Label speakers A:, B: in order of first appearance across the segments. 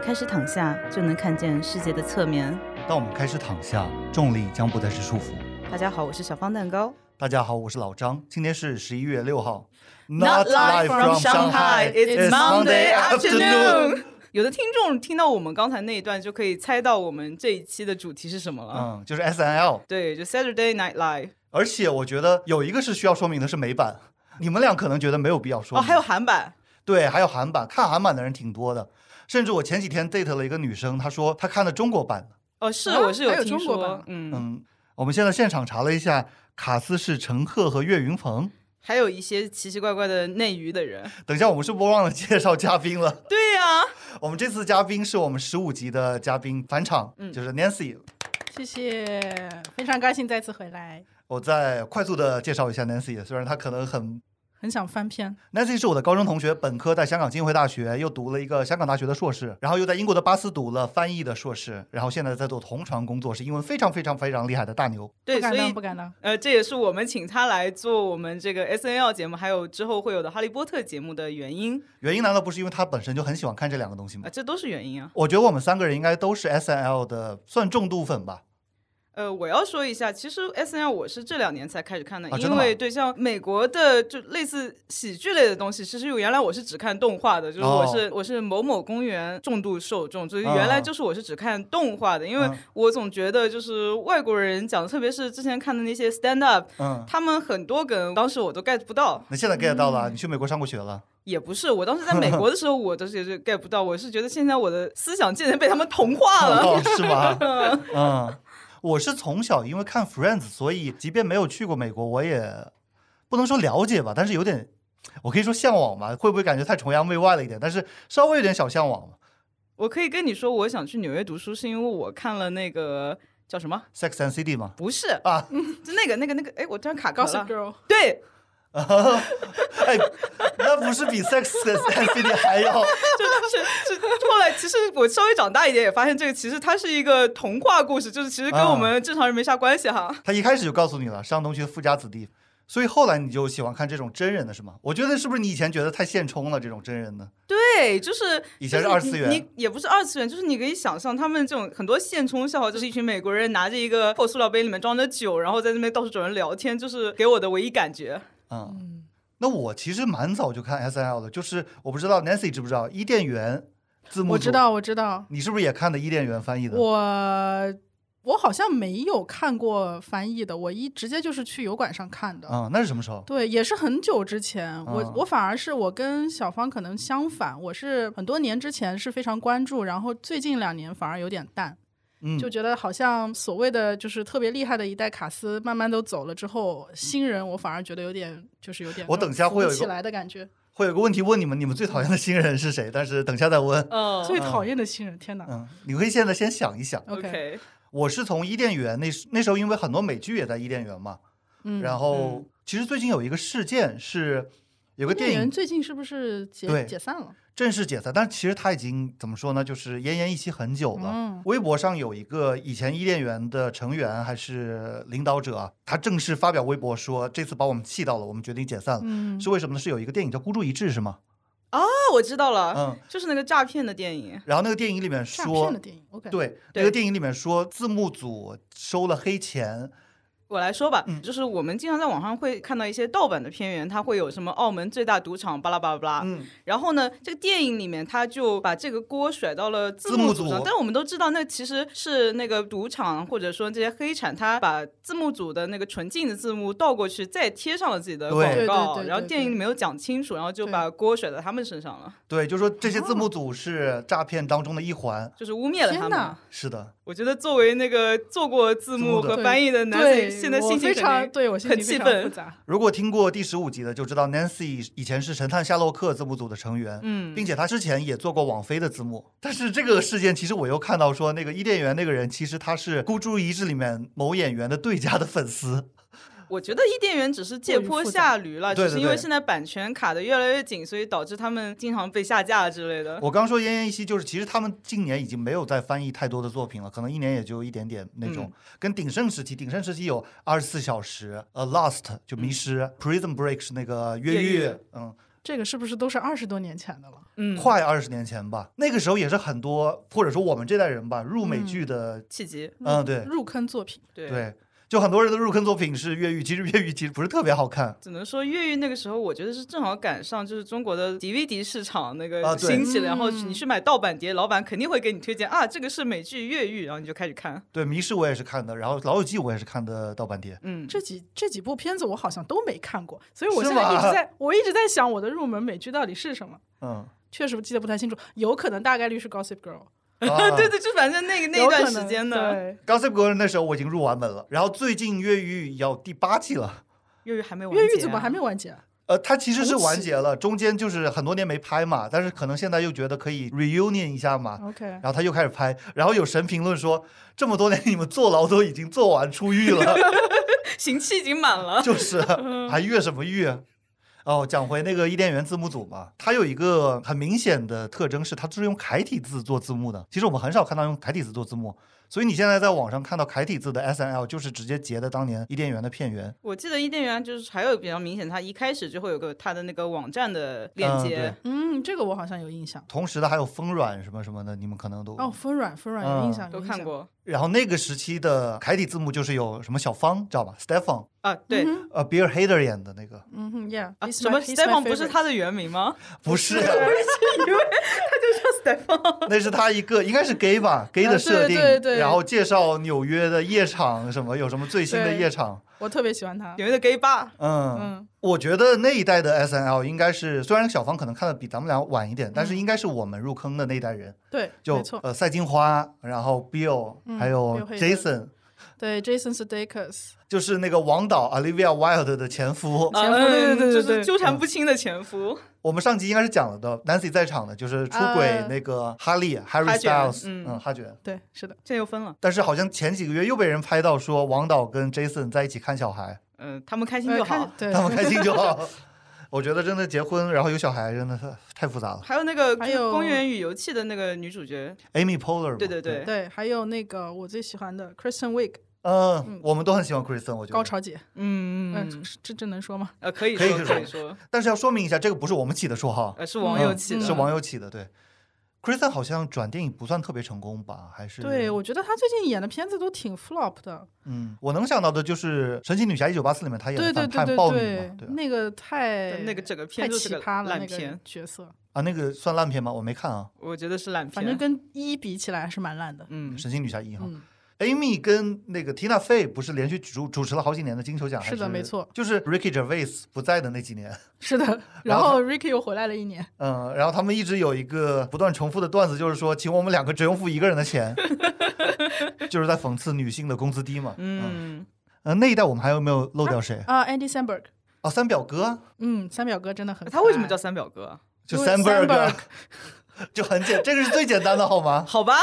A: 们开始躺下，就能看见世界的侧面。
B: 当我们开始躺下，重力将不再是束缚。
A: 大家好，我是小方蛋糕。
B: 大家好，我是老张。今天是十一月六号。
A: Not live from Shanghai, it's Monday afternoon. 有的听众听到我们刚才那一段，就可以猜到我们这一期的主题是什么了。
B: 嗯，就是 S N L。
A: 对，就 Saturday Night Live。
B: 而且我觉得有一个是需要说明的，是美版。你们俩可能觉得没有必要说
A: 哦，还有韩版。
B: 对，还有韩版，看韩版的人挺多的。甚至我前几天 date 了一个女生，她说她看的中国版的。
A: 哦，是，
C: 啊
A: 我是
C: 有
A: 听说
C: 中国版。
A: 嗯，
B: 嗯，我们现在现场查了一下，卡斯是陈赫和岳云鹏。
A: 还有一些奇奇怪怪的内娱的人。
B: 等一下，我们是不是忘了介绍嘉宾了？
A: 对呀、
B: 我们这次嘉宾是我们十五集的嘉宾返场，
A: 嗯
B: 就是 Nancy。
C: 谢谢，非常高兴再次回来，
B: 我再快速的介绍一下 Nancy，虽然她可能很
C: 很想翻篇。
B: Nancy 是我的高中同学，本科在香港浸会大学，又读了一个香港大学的硕士，然后又在英国的巴斯读了翻译的硕士，然后现在在做同传工作，是英文非常非常非常厉害的大牛。
A: 对，
C: 不敢当，
A: 所以
C: 不敢当。
A: 呃，这也是我们请他来做我们这个 S N L 节目，还有之后会有的哈利波特节目的原因
B: 原因难道不是因为他本身就很喜欢看这两个东西吗
A: 啊、
B: 吗？
A: 这都是原因啊。
B: 我觉得我们三个人应该都是 S N L 的算重度粉吧。
A: 呃，我要说一下，其实 S N L 我是这两年才开始看的，因为对像美国的就类似喜剧类的东西，其实原来我是只看动画的，就是我是、
B: 哦
A: 我是某某公园重度受众，就是原来
B: 啊
A: 就是我是只看动画的，因为
B: 嗯
A: 我总觉得就是外国人讲，特别是之前看的那些 stand up，
B: 嗯，
A: 他们很多梗当时我都 get 不到。
B: 那现在 get 到了，
A: 嗯
B: 你去美国上过学了。
A: 也不是，我当时在美 国的时候，我都是 get 不到。我是觉得现在我的思想竟然被他们同化了。
B: 哦，是吗？嗯，我是从小因为看 Friends，所以即便没有去过美国，我也不能说了解吧，但是有点，我可以说向往吧。会不会感觉太崇洋媚外了一点？但是稍微有点小向往嘛。
A: 我可以跟你说，我想去纽约读书，是因为我看了那个叫什么
B: ？Sex and City 吗。
A: 不是
B: 啊，
A: 就那个那个那个，哎，我突然卡壳
C: Gossip
A: 了。
C: Girl，
A: 对，
B: 哎，那不是比 Sex and City 还要？
A: 就是是后来，其实我稍微长大一点也发现，这个其实它是一个童话故事，就是其实跟
B: 啊
A: 我们正常人没啥关系哈。
B: 他一开始就告诉你了，上东区的富家子弟。所以后来你就喜欢看这种真人的是吗？我觉得是不是你以前觉得太现充了这种真人的？
A: 对，就是
B: 以前是二次元
A: 也不是二次元，就是你可以想象他们这种很多现充笑话，就是一群美国人拿着一个破塑料杯，里面装着酒，然后在那边到处找人聊天，就是给我的唯一感觉。
B: 嗯，
C: 嗯，
B: 那我其实蛮早就看 S L 的，就是我不知道 Nancy 知不知道？伊甸园字幕
C: 我知，道，我知道，
B: 你是不是也看的伊甸园翻译的？
C: 我我好像没有看过翻译的，我一直接就是去油管上看的。
B: 啊、那是什么时候？
C: 对，也是很久之前，我
B: 嗯
C: 我反而是我跟小芳可能相反，我是很多年之前是非常关注，然后最近两年反而有点淡，
B: 嗯，
C: 就觉得好像所谓的就是特别厉害的一代卡斯慢慢都走了之后，新人我反而觉得有点就是有点
B: 我等下会有
C: 起来的感觉。
B: 会有个问题问你们，你们最讨厌的新人是谁？但是等下再问。
A: 嗯
C: 最讨厌的新人，天哪
B: 嗯，你可以现在先想一想。
A: ！OK，OK，
B: 我是从伊甸园那时那时候，因为很多美剧也在伊甸园嘛，
C: 嗯，
B: 然后其实最近有一个事件是有个电影
C: 最近是不是解解散了？
B: 正式解散，但其实他已经怎么说呢，就是奄奄一息很久了。
C: 嗯
B: 微博上有一个以前伊甸园的成员还是领导者啊，他正式发表微博说，这次把我们气到了，我们决定解散了。
C: 嗯，
B: 是为什么呢？是有一个电影叫《孤注一掷》，是吗？
A: 哦，我知道了，
B: 嗯，
A: 就是那个诈骗的电影。
B: 然后那个电影里面说
C: 诈
B: 说
C: 骗的，电影，OK，，
B: 对，那个电影里面说字幕组收了黑钱，
A: 我来说吧，
B: 嗯。
A: 就是我们经常在网上会看到一些盗版的片源，它会有什么澳门最大赌场巴拉巴拉巴拉。
B: 嗯，
A: 然后呢，这个电影里面他就把这个锅甩到了字
B: 字幕组
A: 上，但我们都知道，那其实是那个赌场或者说这些黑产，他把字幕组的那个纯净的字幕倒过去，再贴上了自己的广告，
C: 对对对
A: 然后电影里没有讲清楚，然后就把锅甩到他们身上了，
B: 对，就说这些字幕组是诈骗当中的一环。
A: 就是污蔑了他们。
B: 是的，
A: 我觉得作为那个做过字幕和翻译的男
C: 对，
A: 子，现在心情
C: 我非常对我心
A: 很气愤。
B: 如果听过第十五集的就知道，Nancy 以前是《神探夏洛克》字幕组的成员，
A: 嗯
B: 并且他之前也做过网飞的字幕。但是这个事件，其实我又看到说，那个伊甸园那个人，其实他是《孤注一掷》里面某演员的对家的粉丝。
A: 我觉得伊甸园只是借坡下驴了，
B: 对对
A: 只是因为现在版权卡的越来越紧，所以导致他们经常被下架之类的。
B: 我刚说奄奄一息，就是其实他们近年已经没有再翻译太多的作品了，可能一年也就一点点那种。
A: 嗯
B: 跟鼎盛时期，鼎盛时期有二十四小时，，A，Lost 就迷失、p r i s o n Break 是那个越
A: 越狱
B: 狱，嗯，
C: 这个是不是都是二十多年前的了？
A: 嗯，
B: 快二十年前吧。那个时候也是很多，或者说我们这代人吧，入美剧的，
A: 契机，
B: 嗯，对
C: 入坑作品。
A: 对。
B: 对，就很多人的入坑作品是越狱，其实越狱其实不是特别好看。
A: 只能说越狱那个时候，我觉得是正好赶上就是中国的 DVD 市场那个兴起了，然后
C: 嗯
A: 你去买盗版碟，老板肯定会给你推荐啊，这个是美剧越狱，然后你就开始看。
B: 对，迷失我也是看的，然后老友记我也是看的盗版碟。
A: 嗯，
C: 这几这几部片子我好像都没看过，所以我现在一直在，我一直在想我的入门美剧到底是什么。
B: 嗯，
C: 确实记得不太清楚，有可能大概率是 Gossip Girl，
B: 啊
A: 对对，就反正那个那段
C: 能
A: 时间的
C: 对
B: ，Gossip Girl 那时候我已经入完门了，然后最近越狱要第八季了。
A: 越狱还没完、
C: 越狱怎么还没？完结啊？
B: 呃，它其实是完结了，中间就是很多年没拍嘛，但是可能现在又觉得可以 reunion 一下嘛
C: ，OK，
B: 然后他又开始拍，然后有神评论说，这么多年你们坐牢都已经坐完出狱了，
A: 刑期已经满了。
B: 就是还越什么狱？哦，讲回那个伊甸园字幕组嘛，它有一个很明显的特征是，它是用楷体字做字幕的。其实我们很少看到用楷体字做字幕，所以你现在在网上看到楷体字的 S N L，就是直接截的当年伊甸园的片源。
A: 我记得伊甸园就是还有比较明显，它一开始就会有个它的那个网站的链接
B: 嗯，
C: 嗯，这个我好像有印象。
B: 同时的还有风软什么什么的，你们可能都
C: 哦，风软，风软有印
B: 嗯
C: 象，有印象。
A: 都看过
B: 然后那个时期的楷体字幕就是有什么小芳知道吧？Stefan，
A: 啊。对
C: 嗯
B: 呃，Bill Hader 演的那个，
C: 嗯哼，Yeah，
A: 什么 Stefan 不是他的原名吗？
B: 不是，
A: 以为他就叫 Stefan。
B: 那是他一个应该是 gay 吧，gay
C: 啊
B: 的设定，
C: 对对对
B: 然后介绍纽约的夜场什么有什么最新的夜场，
C: 我特别喜欢他。
A: 纽约的 gay bar，
B: 嗯。
C: 嗯，
B: 我觉得那一代的 S N L 应该是，虽然小芳可能看的比咱们俩晚一点，但是应该是我们入坑的那一代人，
C: 对，
B: 就。呃赛金花，然后 Bill，、
C: 嗯
B: 还有 Jason，
C: 对，Jason Sudeikis，
B: 就是那个王导 Olivia Wilde 的前夫。
C: 前夫对对对对
A: 就是纠缠不清的前夫。
B: 我们上集应该是讲了的，Nancy 在场的，就是出轨
C: 啊
B: 那个哈利、Harry Styles，
A: 嗯
B: 嗯，哈卷。
C: 对，是的，
A: 现在又分了，
B: 但是好像前几个月又被人拍到说王导跟 Jason 在一起看小孩，
A: 嗯，他们开心
C: 呃
A: 就好。
C: 对，
B: 他们开心就好。我觉得真的结婚然后有小孩真的是太复杂了。
A: 还有那个
C: 还有
A: 公园与游戏的那个女主角
B: ，Amy Poehler，
A: 对对对，
C: 对，还有那个我最喜欢的 Kristen Wiig
B: 嗯，我们都很喜欢 Kristen，我觉得。
C: 高潮姐，
A: 嗯
C: 嗯，这这这能说吗？
A: 呃，可以说
B: 可以说
A: 可以说，
B: 但是要说明一下，这个不是我们起的绰号，
A: 呃，是网友
B: 嗯
A: 起的，
B: 是网友起的。对，Kristen 好像转电影不算特别成功吧？还是
C: 对，我觉得他最近演的片子都挺 flop 的。
B: 嗯，我能想到的就是《神奇女侠一九八四》里面她演的反派豹女
C: 对
B: 嘛，对啊
C: 那个太
A: 那个整个片就是个
C: 奇葩了，那
A: 烂片
C: 个，角色，
B: 啊，那个算烂片吗？我没看啊，
A: 我觉得是烂片。
C: 反正跟一比起来还是蛮烂的。
A: 嗯《
B: 神奇女侠一》哈。
C: 嗯，
B: Amy 跟那个 Tina Fey 不是连续主主持了好几年的金球奖？
C: 是的没错
B: 就是 Ricky Gervais 不在的那几年，
C: 是的。
B: 然
C: 然
B: 后
C: 后 Ricky 又回来了一年，
B: 嗯，然后他们一直有一个不断重复的段子，就是说，请我们两个只用付一个人的钱，就是在讽刺女性的工资低嘛。嗯，
A: 嗯，
B: 呃，那一代我们还有没有漏掉谁？
C: 啊，Andy Samberg，
B: 哦，三表哥，
C: 嗯，三表哥真的很。
A: 他为什么叫三表哥啊？
B: 就
C: 因为 Sandberg，Sandberg
B: 就很简，这个是最简单的好吗？
A: 好吧，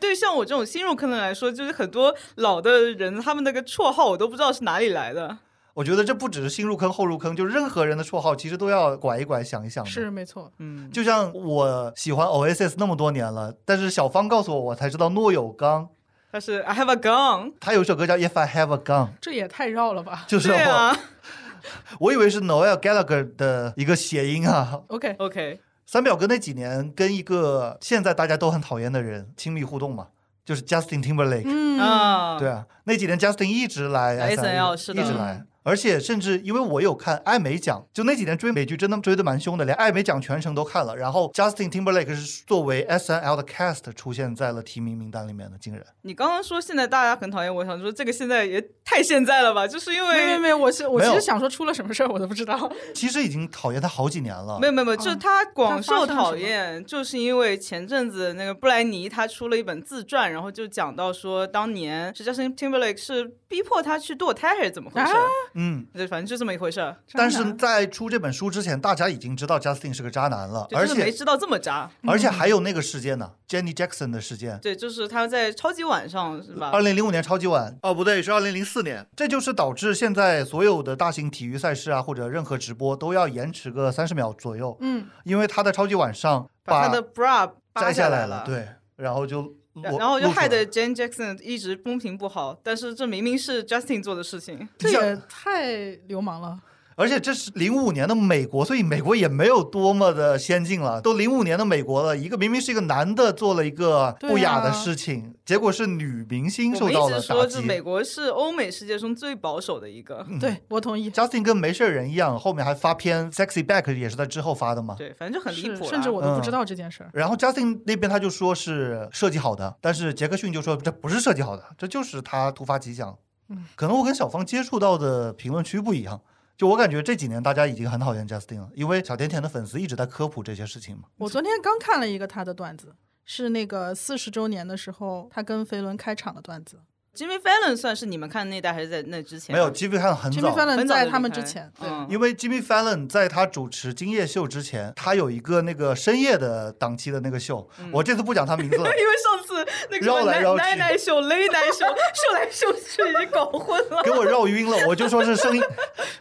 A: 对于像我这种新入坑的来说，就是很多老的人，他们那个绰号我都不知道是哪里来的。
B: 我觉得这不只是新入坑后入坑，就任何人的绰号其实都要拐一拐想一想的。
C: 是没错，
A: 嗯，
B: 就像我喜欢 Oasis 那么多年了，但是小芳告诉我，我才知道诺有刚，
A: 他是 I have a gun。
B: 他有一首歌叫 If I Have a Gun，
C: 这也太绕了吧
B: 就是
A: 啊
B: 我以为是 Noel Gallagher 的一个谐音啊。
A: ？OK，，OK，
B: 三表哥那几年跟一个现在大家都很讨厌的人亲密互动嘛，就是 Justin Timberlake。
C: 嗯。
A: 啊，
B: 对啊，那几年 Justin 一直来
A: 来 SNL
B: 一
A: 是的。
B: 直来，而且甚至因为我有看艾美奖，就那几年追美剧真的追的蛮凶的，连艾美奖全程都看了。然后 Justin Timberlake 是作为 SNL 的 cast 出现在了提名名单里面的，竟然。
A: 你刚刚说现在大家很讨厌，我想说这个现在也太现在了吧？就是因为
C: 没没没，我是我其实想说出了什么事儿我都不知道。
B: 其实已经讨厌他好几年了。
A: 没有没有没有，就是他广受讨厌，就是因为前阵子那个布莱尼他出了一本自传，然后就讲到说当年是 Justin Timberlake 是逼迫他去堕胎还是怎么回事儿？
B: 嗯，
A: 对，反正就这么一回事儿，
B: 但是在出这本书之前，大家已经知道 Justin 是个渣男了，而且
A: 没知道这么渣。
B: 而且还有那个事件呢，Jenny Jackson 的事件。
A: 对，就是他在超级晚上是吧
B: 二？零零五年超级晚哦，不对，是二零零四年。这就是导致现在所有的大型体育赛事啊，或者任何直播都要延迟个三十秒左右，
C: 嗯，
B: 因为他在超级晚上
A: 把他的 bra 扒
B: 摘下
A: 来
B: 了，，对，然后就裸
A: 然然后就害得 Jane Jackson 一直风评不好，但是这明明是 Justin 做的事情。
C: 这也太流氓了。
B: 而且这是零五年的美国，所以美国也没有多么的先进了。都零五年的美国了，一个明明是一个男的做了一个不雅的事情，结果是女明星受到了打击。
A: 说是美国是欧美世界中最保守的一个。
C: 对我同意。
B: Justin 跟没事人一样，后面还发片 Sexy Back 也是在之后发的嘛。
A: 对，反正就很离谱，
C: 甚至我都不知道这件事儿。
B: 然后 Justin 那边他就说是设计好的，但是杰克逊就说这不是设计好的，这就是他突发奇想。嗯，可能我跟小芳接触到的评论区不一样。就我感觉这几年大家已经很讨厌 Justin 了，因为小甜甜的粉丝一直在科普这些事情嘛。
C: 我昨天刚看了一个他的段子，是那个四十周年的时候他跟飞轮开场的段子。
A: Jimmy Fallon 算是你们看那代还是在那之前？
B: 没有，Jimmy Fallon 很早，
C: 很早在他们之前。对，
B: 因为 Jimmy Fallon 在他主持今夜秀之前，他有一个那个深夜的档期的那个秀。我这次不讲他名字了，因
A: 为上次那
B: 个奶
A: 奶奶秀、雷奶秀秀 来秀去已经搞混了，
B: 给我绕晕了。我就说是深，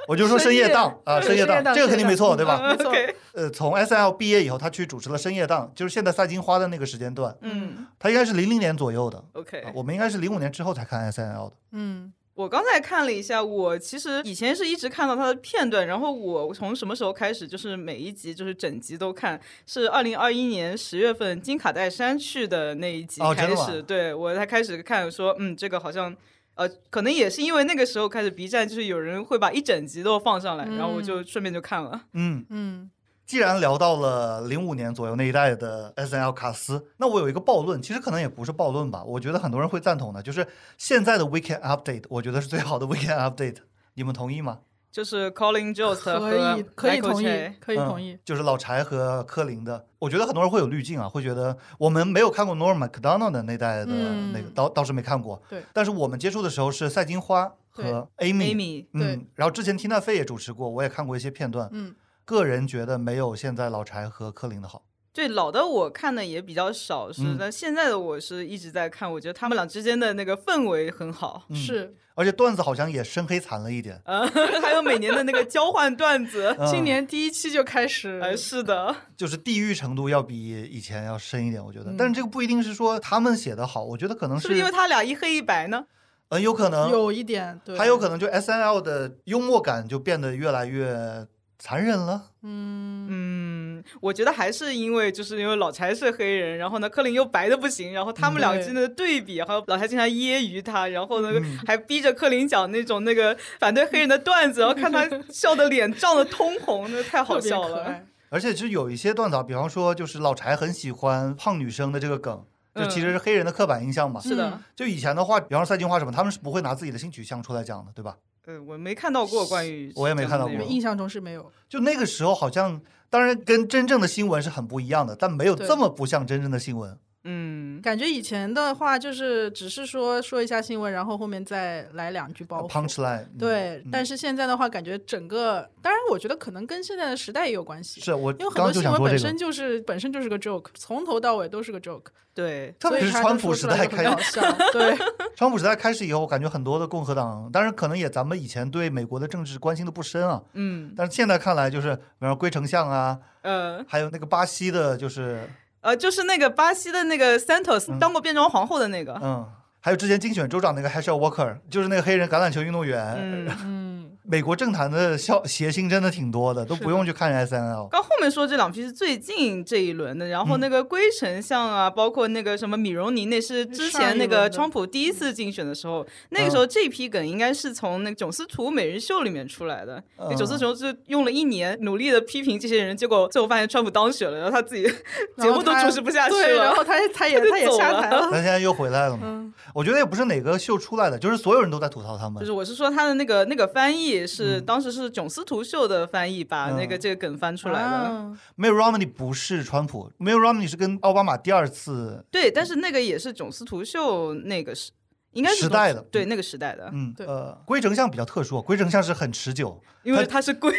B: 我就说深夜档啊，深夜档，这个肯定没错，对吧？
A: 没错。
B: 呃，从 S L 毕业以后，他去主持了深夜档，就是现在赛金花的那个时间段。嗯，他应该是零零年左右的。
A: OK，
B: 我们应该是零五年之后才看 S L 的。
A: 嗯，我刚才看了一下，我其实以前是一直看到它的片段，然后我从什么时候开始，就是每一集就是整集都看，是二零二一年十月份金卡戴珊去的那一集开始，对我才开始看，说嗯，这个好像呃，可能也是因为那个时候开始 B 站就是有人会把一整集都放上来，然后我就顺便就看了，嗯。
B: 嗯。既然聊到了零五年左右那一代的 S N L 卡斯，那我有一个暴论，其实可能也不是暴论吧，我觉得很多人会赞同的，就是现在的 Weekend Update，我觉得是最好的 Weekend Update，你们同意吗？
A: 就是 Colin Jost
C: 可以可以同意，可以同意，
B: 就是老柴和柯林的，我觉得很多人会有滤镜啊，会觉得我们没有看过 Norm Macdonald 的那代的那个，倒倒是没看过，
C: 对，
B: 但是我们接触的时候是赛金花和
A: Amy，
B: 嗯，然后之前 Tina Fey 也主持过，我也看过一些片段，嗯。个人觉得没有现在老柴和柯林的好。
A: 对老的我看的也比较少，是但现在的我是一直在看，我觉得他们俩之间的那个氛围很好，
C: 是。
B: 而且段子好像也深黑惨了一点。
A: 呃，还有每年的那个交换段子，
C: 今年第一期就开始。
A: 哎，是的，
B: 就是地域程度要比以前要深一点，我觉得。但是这个不一定是说他们写的好，我觉得可能
A: 是因为他俩一黑一白呢。
B: 嗯，有可能
C: 有一点，对。
B: 还有可能就 S N L 的幽默感就变得越来越。残忍了，
A: 嗯。嗯，我觉得还是因为就是因为老柴是黑人，然后呢，柯林又白的不行，然后他们俩之间的对比，还有老柴经常揶揄他，然后呢还逼着柯林讲那种那个反对黑人的段子，然后看他 笑的脸涨得通红，那太好笑了。
B: 而且就有一些段子，比方说就是老柴很喜欢胖女生的这个梗，就其实是黑人的刻板印象嘛。
A: 是的，
B: 就以前的话，比方说赛金花什么，他们是不会拿自己的性取向出来讲的，对吧？
A: 嗯，我没看到过关于，
B: 我也没看到过，
C: 印象中是没有。
B: 就那个时候，好像当然跟真正的新闻是很不一样的，但没有这么不像真正的新闻。
C: 嗯，感觉以前的话就是只是说说一下新闻，然后后面再来两句包袱。
B: Punch line。
C: 对，但是现在的话，感觉整个，当然我觉得可能跟现在的时代也有关系。
B: 是我
C: 因为很多新闻本身就是本身就是个 joke，从头到尾都是个 joke。
A: 对，
B: 特别是川普时代开
C: 始，对，
B: 川普时代开始以后，我感觉很多的共和党，当然可能也咱们以前对美国的政治关心的不深啊。嗯。但是现在看来，就是比方说龟丞相啊，嗯，还有那个巴西的，就是。
A: 呃，就是那个巴西的那个 Santos 当过变装皇后的那个，
B: 嗯，还有之前竞选州长那个 h a s h e Walker，就是那个黑人橄榄球运动员，嗯。美国政坛的笑谐星真的挺多的，都不用去看 S N L。
A: 刚后面说这两批是最近这一轮的，然后那个龟丞相啊，包括那个什么米荣尼，那是之前那个川普第一次竞选的时候，那个时候这批梗应该是从那个囧司图美人秀里面出来的。囧司图是用了一年努力的批评这些人，结果最后发现川普当选了，然后他自己 节目都主持不下去
C: 了，然后他他也 他也下台了，
B: 他现在又回来了嘛？我觉得也不是哪个秀出来的，就是所有人都在吐槽他们。
A: 就是我是说他的那个那个翻译是当时是。囧司图秀的翻译把那个这个梗翻出来的。
B: 没有 Romney 不是川普，没有 Romney 是跟奥巴马第二次。
A: 对，但是那个也是囧司图秀那个是应该是
B: 时代的，
A: 对那个时代的。
C: 嗯，对。
B: 呃，龟丞相比较特殊，龟丞相是很持久，
A: 因为他是龟，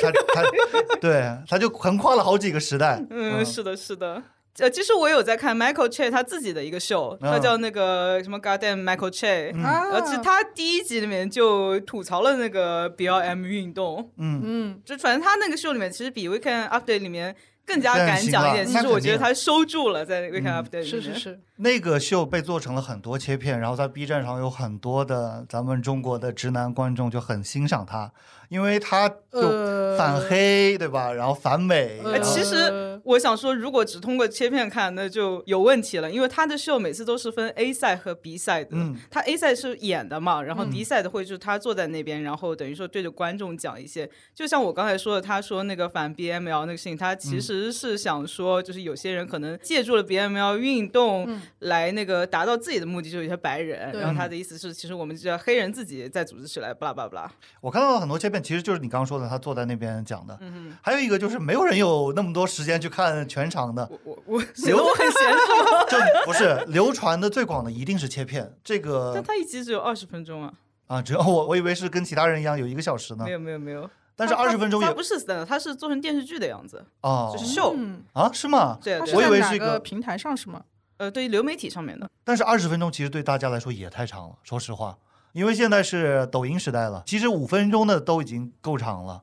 B: 他他 对他就横跨了好几个时代。
A: 嗯，是的，是的。呃，其实我有在看 Michael Che 他自己的一个秀，他叫那个什么 Goddamn Michael Che，而且他第一集里面就吐槽了那个 BLM 运动，嗯。嗯，就反正他那个秀里面其实比 Weekend Update 里面更加敢讲一点。其实我觉得他收住了在《Weekend Update》里面。
C: 是是是，
B: 那个秀被做成了很多切片，然后在 B 站上有很多的咱们中国的直男观众就很欣赏他，因为他就
C: 呃。
B: 反黑，对吧？然后反美，
C: 呃
A: 其实我想说，如果只通过切片看，那就有问题了，因为他的秀每次都是分 A 赛和 B 赛的。
B: 嗯
A: 他 A 赛是演的嘛，然后
C: 嗯
A: B 赛的会就是他坐在那边，然后等于说对着观众讲一些，就像我刚才说的，他说那个反 BML 那个事情，他其实是想说，就是有些人可能借助了 BML 运动来那个达到自己的目的，就是有些白人，
C: 对
A: 然后他的意思是，其实我们叫黑人自己再组织起来，巴拉巴拉巴拉。
B: 我看到了很多切片，其实就是你刚刚说的，他坐在那边讲的。
A: 嗯
B: 还有一个就是没有人有那么多时间去看全场的，
A: 我我我显得我很闲是吗？
B: 就不是流传的最广的一定是切片。这个
A: 但它一集只有二十分钟啊。
B: 啊，只有我我以为是跟其他人一样有一个小时呢
A: 没，有没有没有，
B: 但是
A: 它
B: 二十分钟也
A: 不是 stand，它是做成电视剧的样子，
B: 哦
A: 就是秀。
C: 嗯，
B: 啊是吗？
A: 对
B: 我以为是一个
C: 平台上是吗？
A: 呃，对于流媒体上面的，
B: 但是二十分钟其实对大家来说也太长了，说实话，因为现在是抖音时代了，其实五分钟的都已经够长了，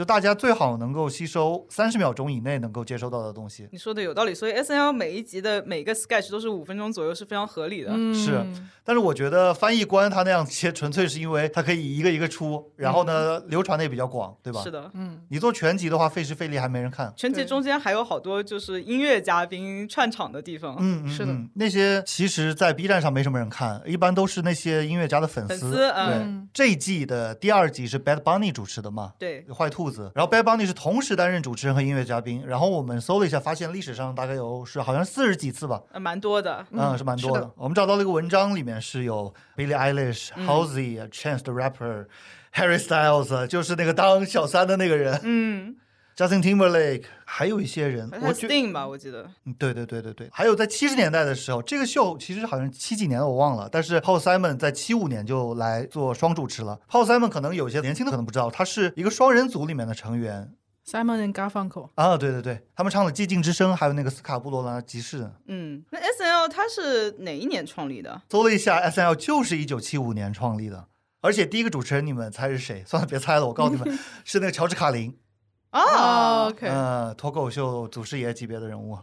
B: 就大家最好能够吸收三十秒钟以内能够接收到的东西。
A: 你说的有道理。所以 S N L 每一集的每个 sketch 都是五分钟左右，是非常合理的。
C: 嗯，
B: 是但是我觉得翻译官他那样切，纯粹是因为他可以一个一个出，然后呢、流传的也比较广，对吧？
A: 是的。
C: 嗯，
B: 你做全集的话，费时费力还没人看。
A: 全集中间还有好多就是音乐嘉宾串场的地方，
B: 嗯，嗯
C: 是的
B: 嗯那些其实，在 B 站上没什么人看，一般都是那些音乐家的粉丝。
A: 粉丝
B: 对，
A: 嗯
B: 这一季的第二集是 Bad Bunny 主持的嘛？
A: 对，
B: 坏兔子，然后 Bad Bunny 是同时担任主持人和音乐嘉宾，然后我们搜了一下，发现历史上大概有是好像四十几次吧，
A: 呃蛮多的。
B: 嗯，是蛮多的。
C: 的
B: 我们找到了一个文章，里面是有 Billie Eilish、
A: 嗯
B: Halsey、Chance the Rapper、Harry Styles，就是那个当小三的那个人
A: 嗯，
B: ，Justin Timberlake，还有一些人，我觉
A: Sting 吧，我记得。
B: 嗯对对对对对，还有在七十年代的时候，这个秀其实好像七几年的我忘了，但是 Paul Simon 在七五年就来做双主持了。Paul Simon 可能有些年轻的可能不知道，他是一个双人组里面的成员。
C: Simon and Garfunkel，
B: 啊，对对对，他们唱了《寂静之声》，还有那个斯卡布罗拉集市。
A: 嗯，那 S N L 它是哪一年创立的？
B: 搜了一下，S N L 就是一九七五年创立的，而且第一个主持人你们猜是谁？算了，别猜了，我告诉你们，是那个乔治卡林，
C: 哦
A: 啊
C: ，，OK，
B: 呃，脱口秀祖师爷级别的人物。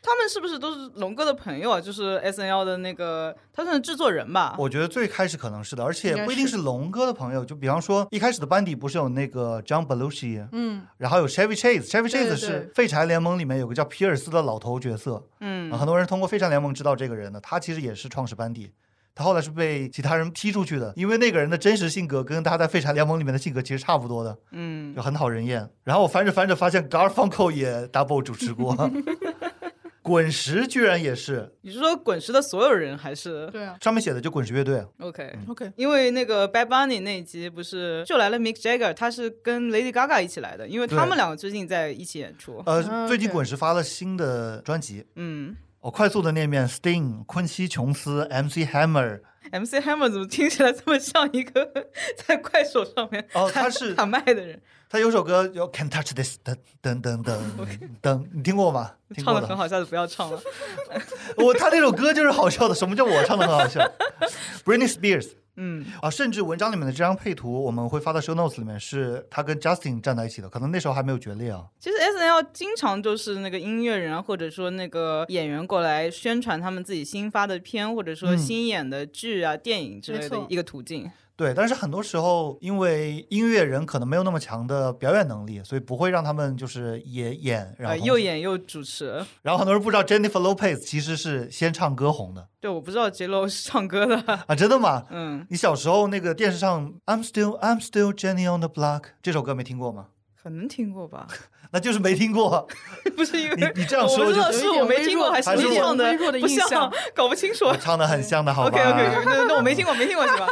A: 他们是不是都是龙哥的朋友啊？就是 S N L 的那个，他算是制作人吧？
B: 我觉得最开始可能是的，而且不一定
C: 是
B: 是龙哥的朋友，就比方说一开始的班底不是有那个 John Belushi，
C: 嗯，
B: 然后有 Chevy Chase，Chevy Chase 是废柴联盟里面有个叫皮尔斯的老头角色，
A: 嗯
B: 啊，很多人通过废柴联盟知道这个人的，他其实也是创始班底。他后来是被其他人踢出去的，因为那个人的真实性格跟他在废柴联盟里面的性格其实差不多的，
A: 嗯，
B: 就很讨人厌。然后我翻着翻着发现 Garfunkel 也 double 主持过，滚石居然也是，
A: 你是说滚石的所有人还是
C: 对啊
B: 上面写的就滚石乐队。
C: OK？，OK，
A: 因为那个 Bad Bunny 那一集不是就来了 Mick Jagger，他是跟 Lady Gaga 一起来的，因为他们两个最近在一起演出。
B: 呃，
C: 啊
B: 最近滚石发了新的专辑，
A: 嗯
B: 我快速的念遍 Sting、昆西琼斯、MC Hammer。
A: ，MC Hammer 怎么听起来这么像一个 在快手上面
B: 哦，他是
A: 喊麦的人？
B: 他有首歌叫 Can't Touch This，噔噔噔噔 噔，你听过吗？听过的。
A: 唱的很好，下次不要唱了。
B: 我他那首歌就是好笑的，什么叫我唱的很好笑？Britney Spears
A: 嗯，
B: 啊，甚至文章里面的这张配图我们会发到 show notes 里面，是他跟 Justin 站在一起的，可能那时候还没有决裂啊。
A: 其实 S N L 经常就是那个音乐人啊，或者说那个演员过来宣传他们自己新发的片，或者说
B: 嗯
A: 新演的剧啊、电影之类的一个途径。
B: 对，但是很多时候因为音乐人可能没有那么强的表演能力，所以不会让他们就是也演，然
A: 呃，
B: 后
A: 又演又主持。
B: 然后很多人不知道 Jennifer Lopez 其实是先唱歌红的
A: 对，我不知道 J Lo 是唱歌的。
B: 啊，真的吗？
A: 嗯，
B: 你小时候那个电视上 I'm still I'm still Jenny on the block 这首歌没听过吗？
A: 可能听过吧？
B: 那就是没听过。
A: 不是因为
B: 你你这样说
A: 我不知道
B: 就是
A: 我没听过还
B: 还是
A: 你唱的
C: 微弱的
A: 不像，搞不清楚
B: 我。唱的很像的，好吧
A: OK OK，那那我没听过，没听过是吧？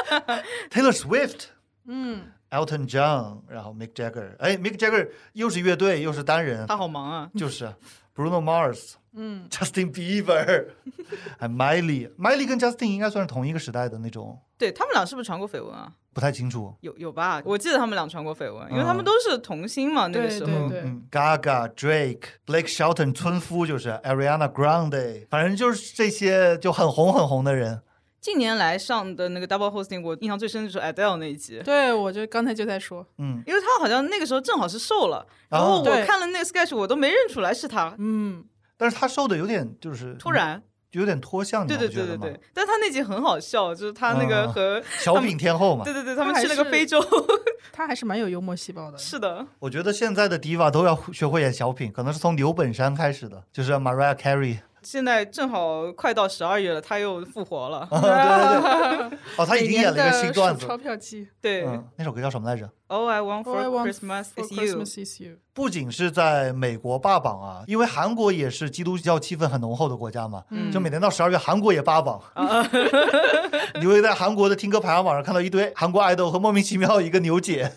B: Taylor Swift、
C: 嗯
B: ，Elton John，然后 Mick Jagger，哎，Mick Jagger 又是乐队又是单人，
A: 他好忙啊。
B: 就是 Bruno Mars，
C: 嗯
B: ，Justin Bieber，还 Miley，Miley 跟 Justin 应该算是同一个时代的那种，
A: 对他们俩是不是传过绯闻啊？
B: 不太清楚。
A: 有有吧？我记得他们俩传过绯闻，因为
B: 嗯
A: 他们都是童星嘛，那个时候。
C: 对对对
B: 嗯，Gaga、Drake、Blake Shelton 村夫就是 Ariana Grande，反正就是这些就很红很红的人。
A: 近年来上的那个 double hosting，我印象最深的就是 Adele 那一集，
C: 对，我就刚才就在说，
B: 嗯，
A: 因为他好像那个时候正好是瘦了，然后
B: 哦
A: 我看了那个 sketch，我都没认出来是他，
C: 嗯，
B: 但是他瘦的有点就是
A: 突然，
B: 有点脱相，
A: 对
B: 你不觉得吗
A: 对对对对，但他那集很好笑，就是他那个
B: 嗯
A: 和
B: 小品天后嘛
A: 对。对对，他们
C: 还
A: 去那个非洲，
C: 他还是蛮有幽默细胞的。
A: 是的，
B: 我觉得现在的 diva 都要学会演小品，可能是从刘本山开始的，就是 Mariah Carey。
A: 现在正好快到十二月了，他又复活了，
B: 对 对对，哦，他已经演了一个新段子。
C: 钞票季
A: 对
B: 嗯，那首歌叫什么来着
A: ？，All I Want for Christmas
C: for
A: is you。
B: 不仅是在美国霸榜啊，因为韩国也是基督教气氛很浓厚的国家嘛，
C: 嗯
B: 就每年到十二月，韩国也霸榜。你会在韩国的听歌排行榜上看到一堆韩国爱豆和莫名其妙一个牛姐。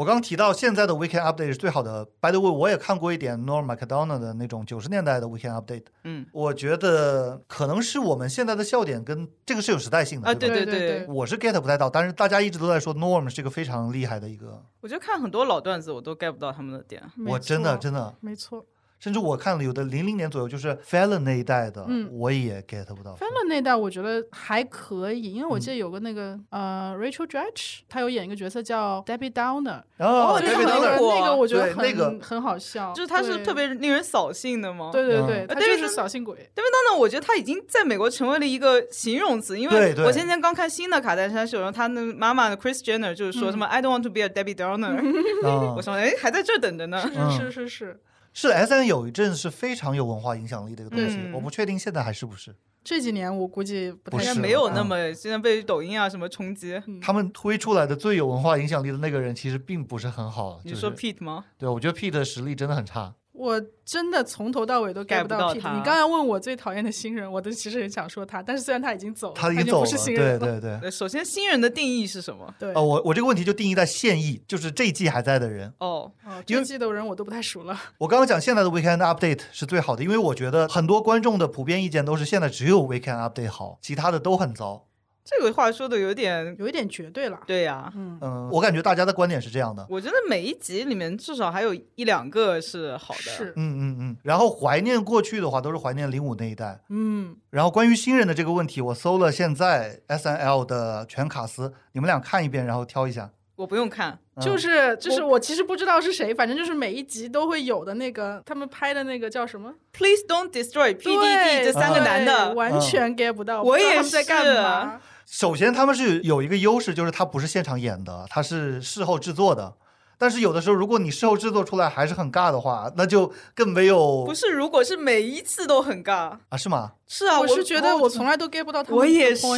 B: 我刚刚提到现在的 Weekend Update 是最好的。By the way，我也看过一点 Norm Macdonald 的那种九十年代的 Weekend Update。
A: 嗯
B: 我觉得可能是我们现在的笑点跟这个是有时代性的，
A: 啊，
B: 对吧？
A: 对
C: 对
A: 对，
B: 我是 get 不太到，但是大家一直都在说 Norm 是一个非常厉害的一个，
A: 我觉得看很多老段子，我都 get 不到他们的点。
B: 我真的真的，
C: 没错。
B: 甚至我看了有的零零年左右，就是 Fallon 那一代的，
C: 嗯。
B: 我也 get 不到。
C: Fallon 那一代我觉得还可以，因为我
B: 嗯。
C: 记得有个那个、呃 Rachel Dratch，她有演一个角色叫 Debbie Downer，
B: 然后
A: 哦
C: 就是
B: David
C: 那
B: Downer
C: 个那个我觉得很、
B: 那个
C: 很好笑，
A: 就是他是特别令人扫兴的吗？
B: 嗯
C: 对对对，他
A: 呃
C: 就是扫兴鬼。
A: Debbie Downer 我觉得他已经在美国成为了一个形容词，因
B: 对对。
A: 为我今天刚看新的卡戴珊秀，然后他那妈妈 Chris Jenner 就是说
C: 嗯。
A: 什么、I don't want to be a Debbie Downer，
B: 嗯。
A: 我说哎还在这等着呢。
B: 嗯
C: 是是是是，
B: 是 S N 有一阵是非常有文化影响力的一个东西，
A: 嗯
B: 我不确定现在还是不是。
C: 这几年我估计不
B: 不是
C: 太行
A: 现在没有那么，现在被抖音啊什么冲击。
C: 嗯
B: 他们推出来的最有文化影响力的那个人，其实并不是很好。
A: 你说 Pete 吗？
B: 对，我觉得 Pete 的实力真的很差。
C: 我真的从头到尾都
A: get
C: 不到。
A: 他
C: 你刚刚问我最讨厌的新人，我都其实很想说他，但是虽然他已经走了，
B: 他已
C: 已
B: 经走了，
C: 不是新
B: 对
C: 人了。
B: 对对。
A: 呃首先新人的定义是什么？
C: 对
B: 哦，我我这个问题就定义在现役，就是这一季还在的人。
A: 哦，
C: 哦，
B: 因为
C: 这季的人我都不太熟了。
B: 我刚刚讲现在的 Weekend Update 是最好的，因为我觉得很多观众的普遍意见都是现在只有 Weekend Update 好，其他的都很糟。
A: 这个话说的有点
C: 有一点绝对了。
A: 对呀、
C: 嗯，
B: 嗯，我感觉大家的观点是这样的。
A: 我觉得每一集里面至少还有一两个是好的。
C: 是，
B: 嗯嗯嗯。然后怀念过去的话，都是怀念零五那一代。
C: 嗯，
B: 然后关于新人的这个问题，我搜了现在 S N L 的全卡司，你们俩看一遍，然后挑一下。
A: 我不用看，
B: 嗯
C: 就是就是我其实不知道是谁，反正就是每一集都会有的那个他们拍的那个叫什么
A: Please don't destroy PDD 这三个男的，
C: 完全 get 不到。
A: 我也
C: 不知道他们在干嘛。
B: 首先，他们是有一个优势，就是他不是现场演的，他是事后制作的。但是有的时候，如果你事后制作出来还是很尬的话，那就更没有
A: 不是，如果是每一次都很尬，
B: 啊？是吗？
A: 是啊，
C: 我是觉得我从来都 get 不到他们的
A: 我也是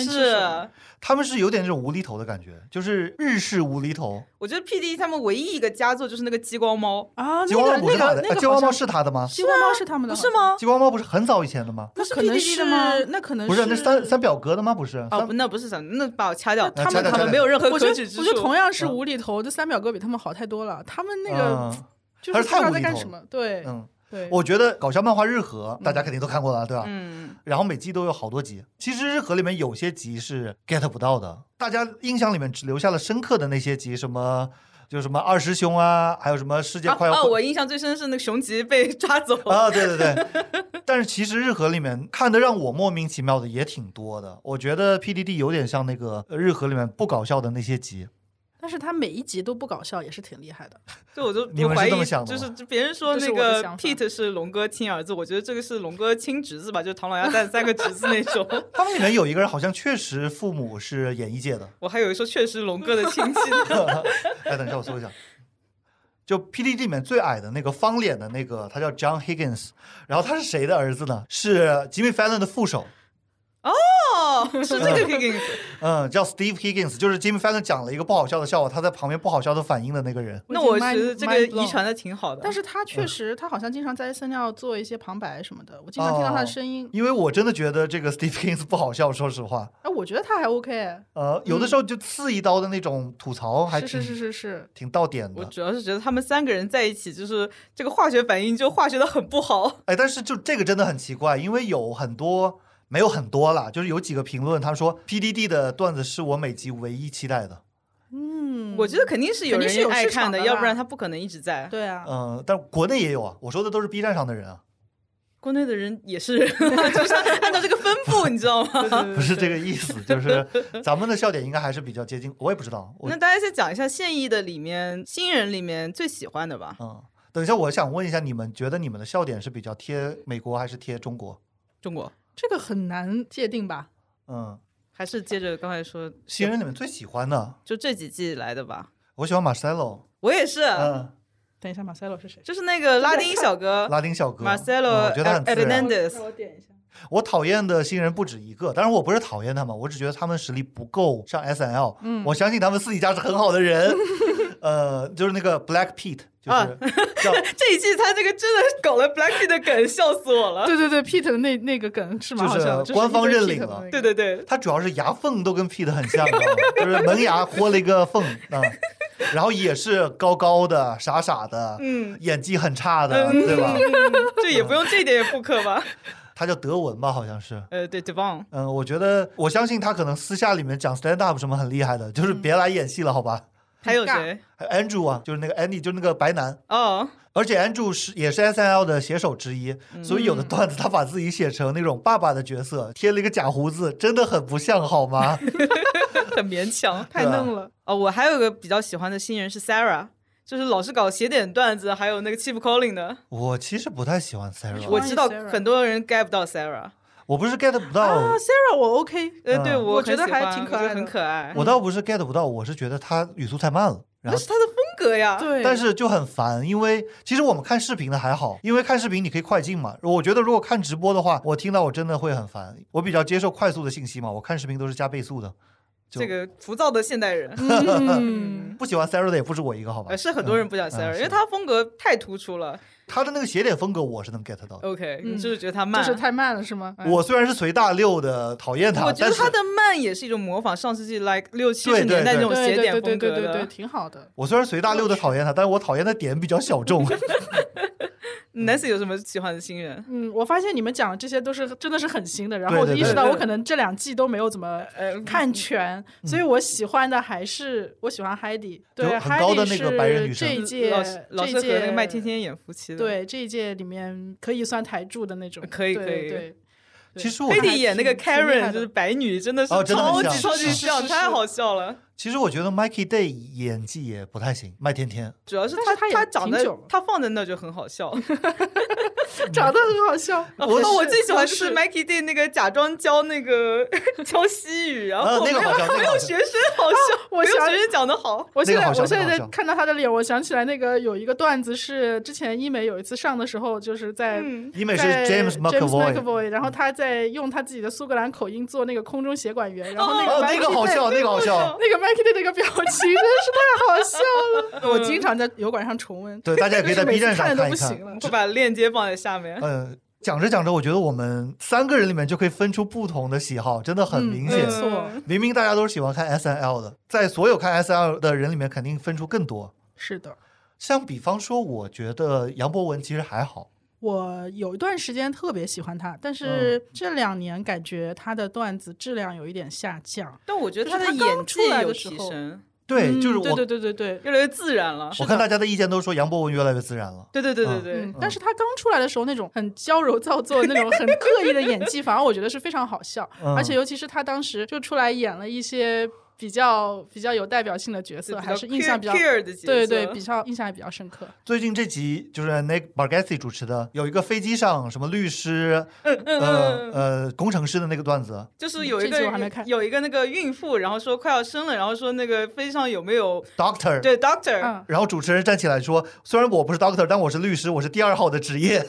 B: 他们是有点这种无厘头的感觉，就是日式无厘头。
A: 我觉得 PD 他们唯一一个佳作就是那个激光猫，
C: 啊，
B: 激光猫
C: 那个那
B: 不是他的，
C: 个那个
B: 呃激光猫是他的吗？
C: 激光猫是他们的，
A: 不是？吗？
B: 激光猫不是很早以前的吗？
A: 那是
C: 可能
A: PDD 的吗
C: 那可能
B: 不是，那是三三表哥的吗？不是，
A: 哦，
B: 三
A: 不，那不是三，那把我掐掉，他们他们没有任何
C: 我觉得
A: 可取之处。
C: 我觉得同样是
B: 嗯
C: 无厘头，这三表哥比他们好太多了。他们那个
B: 嗯
C: 就
B: 是
C: 是不知道在
B: 太无厘头
C: 干什么，对
B: 嗯，
C: 对。
B: 我觉得搞笑漫画日和大家肯定都看过了，对吧？
A: 嗯，
B: 然后每季都有好多集。其实日和里面有些集是 get 不到的，大家印象里面只留下了深刻的那些集，什么就什么二师兄啊，还有什么世界！快要毁
A: 我印象最深是那个熊吉被抓走，
B: 啊，对对对。但是其实日和里面看的让我莫名其妙的也挺多的。我觉得 PDD 有点像那个呃日和里面不搞笑的那些集。
C: 但是他每一集都不搞笑，也是挺厉害的。
A: 就我就怀疑
B: 这么想，的吗
A: 就是别人说那个 Pete 是龙哥亲儿子，我觉得这个是龙哥亲侄子吧，就是唐老鸭带三个侄子那种。
B: 他们里面有一个人好像确实父母是演艺界的。
A: 我还以为说确实龙哥的亲戚呢。
B: 哎，等一下，我搜一下。就 PDD 里面最矮的那个方脸的那个，他叫 John Higgins，然后他是谁的儿子呢？是 Jimmy Fallon 的副手，
A: 哦，是这个 Higgins。
B: 嗯，叫 Steve Higgins，就是 Jimmy Fallon 讲了一个不好笑的笑话，他在旁边不好笑的反应的那个人。
A: 那我觉得这个遗传的挺好的。
C: 但是他
B: 嗯
C: 确实，他好像经常在 S N L 做一些旁白什么的，我经常听到他的声音。
B: 因为我真的觉得这个 Steve Higgins 不好笑，说实话，
C: 哎，我觉得他还 OK，
B: 呃，有的时候就刺一刀的那种吐槽还挺
C: 是是是是是，
B: 挺到点的。
A: 我主要是觉得他们三个人在一起，就是这个化学反应就化学的很不好。
B: 哎，但是就这个真的很奇怪，因为有很多没有很多了，就是有几个评论，他说 PDD 的段子是我每集唯一期待的。
C: 嗯，
A: 我觉得肯定是有人
C: 有
A: 爱看的，
C: 的
A: 要不然他不可能一直在。
C: 对啊，
B: 嗯、但国内也有啊，我说的都是 B 站上的人啊。
A: 国内的人也是人，就是按照这个分布，你知道吗？
B: 不是这个意思，就是咱们的笑点应该还是比较接近，我也不知道，
A: 那大家先讲一下现役的里面新人里面最喜欢的吧。
B: 嗯，等一下，我想问一下，你们觉得你们的笑点是比较贴美国还是贴中国？
A: 中国
C: 这个很难界定吧？
B: 嗯，
A: 还是接着刚才说，
B: 新人里面最喜欢的，
A: 就这几季来的吧。
B: 我喜欢马塞洛，
A: 我也是，
B: 嗯，
C: 等一下，马塞洛是谁？
A: 就是那个拉丁小哥
B: 拉丁小哥
A: Marcelo
B: 嗯我觉得他很自然。
A: Hernandez
C: 我点一下。
B: 我讨厌的新人不止一个，当然我不是讨厌他们，我只觉得他们实力不够上 S N L。
C: 嗯
B: 我相信他们私底下是很好的人。呃，就是那个 Black Pete，就是
A: 啊
B: 叫
A: 这一季他这个真的搞了 Blackpink 的梗，笑死我了。
C: 对对对，Pete 的那那个梗是蛮好笑的，
B: 就是官方认领了
C: 那个
A: 对对对，
B: 他主要是牙缝都跟 Pete 很像，就是门牙豁了一个缝啊、然后也是高高的、傻傻的，
A: 嗯，
B: 演技很差的，对吧？
A: 这也不用这一点也复刻吧？
B: 他叫德文吧，好像是。
A: 呃，对 Devon，
B: 嗯，我觉得我相信他可能私下里面讲 stand up 什么很厉害的，就是别来演戏了，好吧？
A: 还有谁？
B: 还有 Andrew 啊，就是那个 Andy，就是那个白男，
A: 哦，
B: 而且 Andrew 是也是 S N L 的写手之一，所以有的段子他把自己写成那种爸爸的角色，贴了一个假胡子，真的很不像，好吗？
A: 很勉强。
C: 太嫩了。
A: 哦，我还有个比较喜欢的新人是 Sarah，就是老是搞写点段子，还有那个 Chief Calling 的。
B: 我其实不太喜欢 Sarah，
A: 我知道很多人 get 不到 Sarah，
B: 我不是 get 不到，
C: 啊，Sarah 我 OK，
A: 呃，
B: 嗯
A: 对我
C: 我觉得还挺可爱
A: 很可爱。
B: 我倒不是 get 不到，我是觉得他语速太慢了。
A: 那是他的风格呀。
C: 对，
B: 但是就很烦，因为其实我们看视频的还好，因为看视频你可以快进嘛。我觉得如果看直播的话，我听到我真的会很烦。我比较接受快速的信息嘛，我看视频都是加倍速的。
A: 这个浮躁的现代人，
C: 嗯，
B: 不喜欢 Sarah 的也不止我一个，好吧？
A: 呃，是很多人不讲
B: 嗯
A: Sarah，
B: 是
A: 因为他风格太突出了。
B: 他的那个写点风格我是能 get 到的。
A: OK，
C: 嗯
A: 你就是觉得他慢
C: 就。是太慢了是吗？哎
B: 我虽然是随大溜的讨厌他，但是
A: 我觉得他的慢也是一种模仿上世纪 like 六七
B: 对对
A: 十年代那
B: 对
C: 对对对
A: 种写点风
C: 对对对对，
A: 格的。
C: 挺好的。
B: 我虽然随大溜的讨厌他，但是我讨厌的点比较小众。
A: Nancy 有什么喜欢的新人？
C: 嗯，我发现你们讲的这些都是真的是很新的，然后我就意识到我可能这两季都没有怎么
A: 呃，
C: 看全，所以我喜欢的还是我喜欢 Heidi，对
B: 就很高的
C: Heidi
B: 那个白人女
C: 是
B: 生。
C: 这一届这一届
A: 那个麦天天演夫妻的。，
C: 对这一届里面可以算台柱的那种，
A: 可以可以。
B: 其实我
A: 黑
C: 还
A: 迪演那个 Karen 就是白女，真的是超级超级像，太好笑了。
B: 其实我觉得 Mikey Day 演技也不太行，麦天天。
A: 主要是他
C: 他
A: 他长得他放在那就很好笑。
C: 长得很好笑。
B: 我
A: 哦，我最喜欢就是
C: 是
A: Mikey Day 那个假装教那个 教西语，然
B: 啊
A: 后没有
B: 那个好笑那个
A: 没有学生好笑，
C: 我想
A: 没有学生讲的好。
C: 我现在我现在在看到他的脸，我想起来那个有一个段子是之前医美有一次上的时候，就是在
A: 嗯，
B: 医美是
C: 在
B: James
C: McAvoy，McAvoy，然后他在用他自己的苏格兰口音做那个空中协管员，然后那
B: 哦
C: 个，
B: 那个好笑，那个好笑。
C: 那个 Mikey 的那个表情真是太好笑了，我经常在油管上重温。
B: 对，大家也可以在 B 站上
C: 看
B: 一看。
C: 都不行了。
A: 会把链接放在下面。
B: 嗯，讲着讲着，我觉得我们三个人里面就可以分出不同的喜好，真的很
C: 嗯
B: 明显。
C: 没错
B: 明明大家都是喜欢看 S N L 的，在所有看 S N L 的人里面，肯定分出更多。
C: 是的，
B: 像比方说，我觉得杨博文其实还好，
C: 我有一段时间特别喜欢他，但是这两年感觉他的段子质量有一点下降。
A: 但我觉得他的演技有
C: 来的时候
A: 提升，
B: 对，
C: 嗯
B: 就是我，
C: 对对对对对。
A: 越来越自然了。
B: 我看大家的意见都说杨博文越来越自然了。
A: 对对对对
B: 嗯
A: 对
C: 嗯，，但是他刚出来的时候那种很娇柔造作、那种很刻意的演技，反而我觉得是非常好笑。
B: 嗯
C: 而且尤其是他当时就出来演了一些比较比较有代表性的角色，还是印象比较对对，比较印象也比较深刻。
B: 最近这集就是 Nick Bargatze 主持的，有一个飞机上什么律师、
A: 嗯嗯
B: 呃
A: 嗯，
B: 呃工程师的那个段子，
A: 就是有一个
C: 我还没看
A: 有一个那个孕妇，然后说快要生了，然后说那个飞机上有没有
B: Doctor，
A: 对 doctor，
C: 嗯，
B: 然后主持人站起来说：“虽然我不是 Doctor，但我是律师，我是第二号的职业，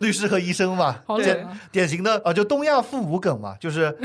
B: 律师和医生嘛。
A: 对！
B: 典型的啊，就东亚父母梗嘛，就是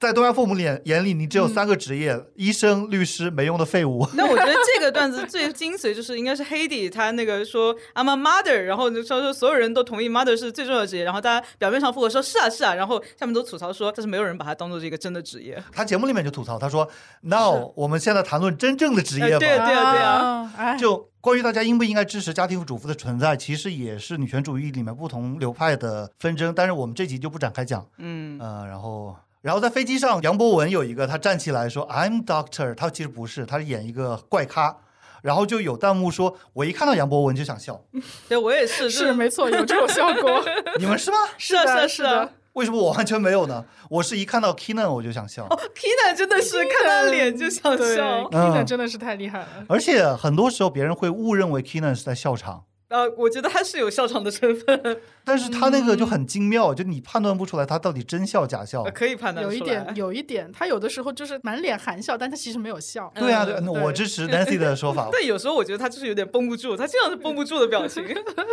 B: 在东亚父母眼眼里，你只有三个职业：医生、律师，没用的废物。
A: 那我觉得这个段子最精髓就是应该是 Hedy 他那个说 I'm a mother，然后就说说所有人都同意 mother 是最重要的职业，然后大家表面上附和说是啊是啊，然后下面都吐槽说，但是没有人把它当做是一个真的职业。
B: 他节目里面就吐槽，他说：“Now 我们现在谈论真正的职业吧。
A: 哎对对啊对啊
C: 啊，哎，
B: 就关于大家应不应该支持家庭主妇的存在，其实也是女权主义里面不同流派的纷争，但是我们这集就不展开讲。
A: 嗯，
B: 呃，然后。然后在飞机上，杨博文有一个，他站起来说 “I'm Doctor”，他其实不是，他是演一个怪咖。然后就有弹幕说，我一看到杨博文就想笑，
A: 对我也是，是
C: 没错，有这种效果。
B: 你们是吗？
A: 是啊是啊是啊。
B: 为什么我完全没有呢？我是一看到 Keenan 我就想笑。
A: 哦，Keenan 真的是看他脸就想笑
C: ，Keenan 真的是太厉害了。
B: 而且很多时候别人会误认为 Keenan 是在笑场。
A: 呃，我觉得他是有笑场的成分，
B: 但是他那个就很精妙，就你判断不出来他到底真笑假笑。
A: 可以判断
C: 有一点，有一点，他有的时候就是满脸含笑，但他其实没有笑。
B: 对啊，对，我支持 Nancy 的说法。
A: 对，有时候我觉得他就是有点绷不住，他经常是绷不住的表情。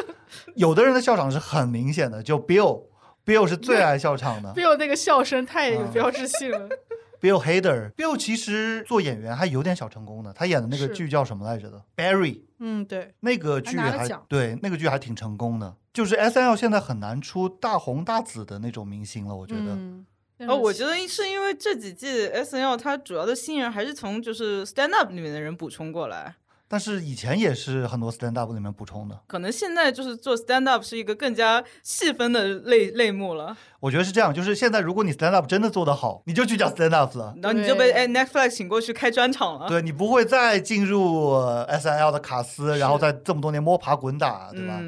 B: 有的人的笑场是很明显的，就 Bill，Bill 是最爱笑场的。
C: Bill 那个笑声太有标志性了。
B: Bill Hader，Bill 其实做演员还有点小成功的，他演的那个剧叫什么来着的？Barry。
C: 嗯，对，
B: 那个剧还对那个剧还挺成功的。就是 S N L 现在很难出大红大紫的那种明星了，我觉得。
A: 哦，我觉得是因为这几季 S N L 它主要的新人还是从就是 Stand Up 里面的人补充过来。
B: 但是以前也是很多 stand up 里面补充的，
A: 可能现在就是做 stand up 是一个更加细分的类类目了。
B: 我觉得是这样，就是现在如果你 stand up 真的做得好，你就去讲 stand up 了，
A: 然后你就被哎 Netflix 请过去开专场了。
B: 对你不会再进入 S N L 的卡司，然后在这么多年摸爬滚打，对吧？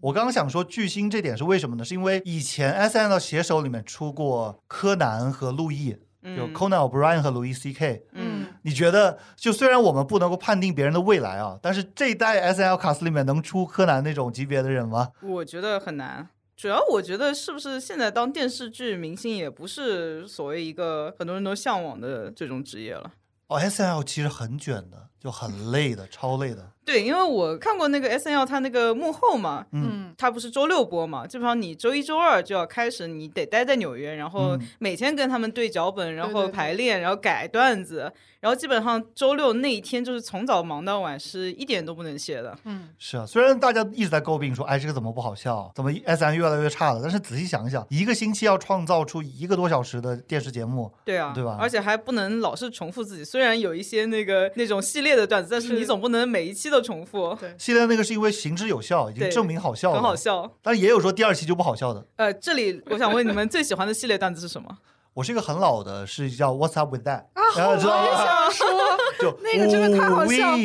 B: 我刚刚想说巨星这点是为什么呢？是因为以前 S N L 写手里面出过柯南和路易。就 Conan O'Brien 和 Louis C.K. 嗯，你觉得就虽然我们不能够判定别人的未来啊，但是这一代 S.L. 卡司里面能出柯南那种级别的人吗？
A: 我觉得很难。主要我觉得是不是现在当电视剧明星也不是所谓一个很多人都向往的这种职业了。
B: 哦，S.L. 其实很卷的，就很累的，超累的。
A: 对，因为我看过那个 S N L，他那个幕后嘛，嗯，他不是周六播嘛，基本上你周一周二就要开始，你得待在纽约，然后每天跟他们对脚本，然后排练，然后改段子，然后基本上周六那一天就是从早忙到晚，是一点都不能歇的。
B: 嗯，是啊，虽然大家一直在诟病说，哎，这个怎么不好笑，怎么 S N 越来越差了，但是仔细想一想，一个星期要创造出一个多小时的电视节目，
A: 对啊，
B: 对吧？
A: 而且还不能老是重复自己，虽然有一些那个那种系列的段子，但是你总不能每一期都重复。
C: 对。
B: 系列那个是因为行之有效，已经证明好笑了，
A: 很好笑。
B: 但也有说第二期就不好笑的。
A: 呃，这里我想问你们最喜欢的系列段子是什么？
B: 我是一个很老的，是叫 What's up with that？
C: 啊，我也想说，
B: 就
C: 那个真的太好笑。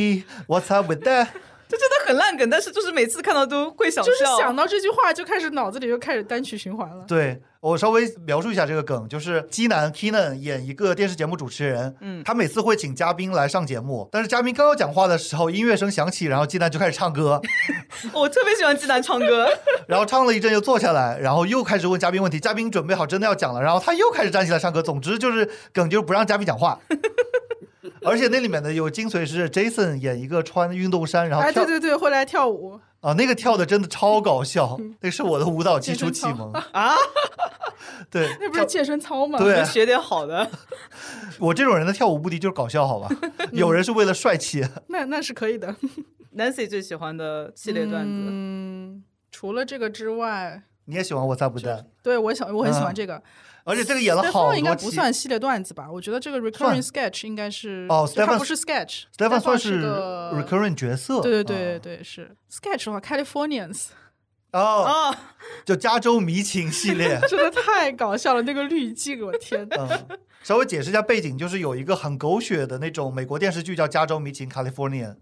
B: What's up with that？
A: 这真的很烂梗，但是就是每次看到都会想笑。
C: 就是想到这句话，就开始脑子里就开始单曲循环了。
B: 对。我稍微描述一下这个梗，就是基南 Keenan 演一个电视节目主持人，嗯，他每次会请嘉宾来上节目，但是嘉宾刚要讲话的时候，音乐声响起，然后基南就开始唱歌。
A: 我特别喜欢基南唱歌，
B: 然后唱了一阵又坐下来，然后又开始问嘉宾问题，嘉宾准备好真的要讲了，然后他又开始站起来唱歌。总之就是梗就是不让嘉宾讲话。而且那里面的有精髓是 Jason 演一个穿运动衫，然后
C: 哎对对对会来跳舞。
B: 啊，那个跳的真的超搞笑，那是我的舞蹈基础启蒙啊！对，
C: 那不是健身操吗？
B: 对，
A: 学点好的。
B: 我这种人的跳舞目的就是搞笑，好吧？有人是为了帅气，
C: 那那是可以的。
A: Nancy 最喜欢的系列段子，
C: 嗯，除了这个之外，
B: 你也喜欢我猜不对？
C: 对，我喜我很喜欢这个。
B: 而且这个演了好多
C: 应该不算系列段子吧？我觉得这个 recurring sketch 应该是
B: 哦，
C: 它不是 sketch，Stephen
B: 算是 recurring 角色。
C: 对对对对对，是 sketch 的话，Californians
B: 哦，就加州迷情系列，
C: 真的太搞笑了，那个滤镜，我天！
B: 稍微解释一下背景，就是有一个很狗血的那种美国电视剧叫《加州迷情》（California）。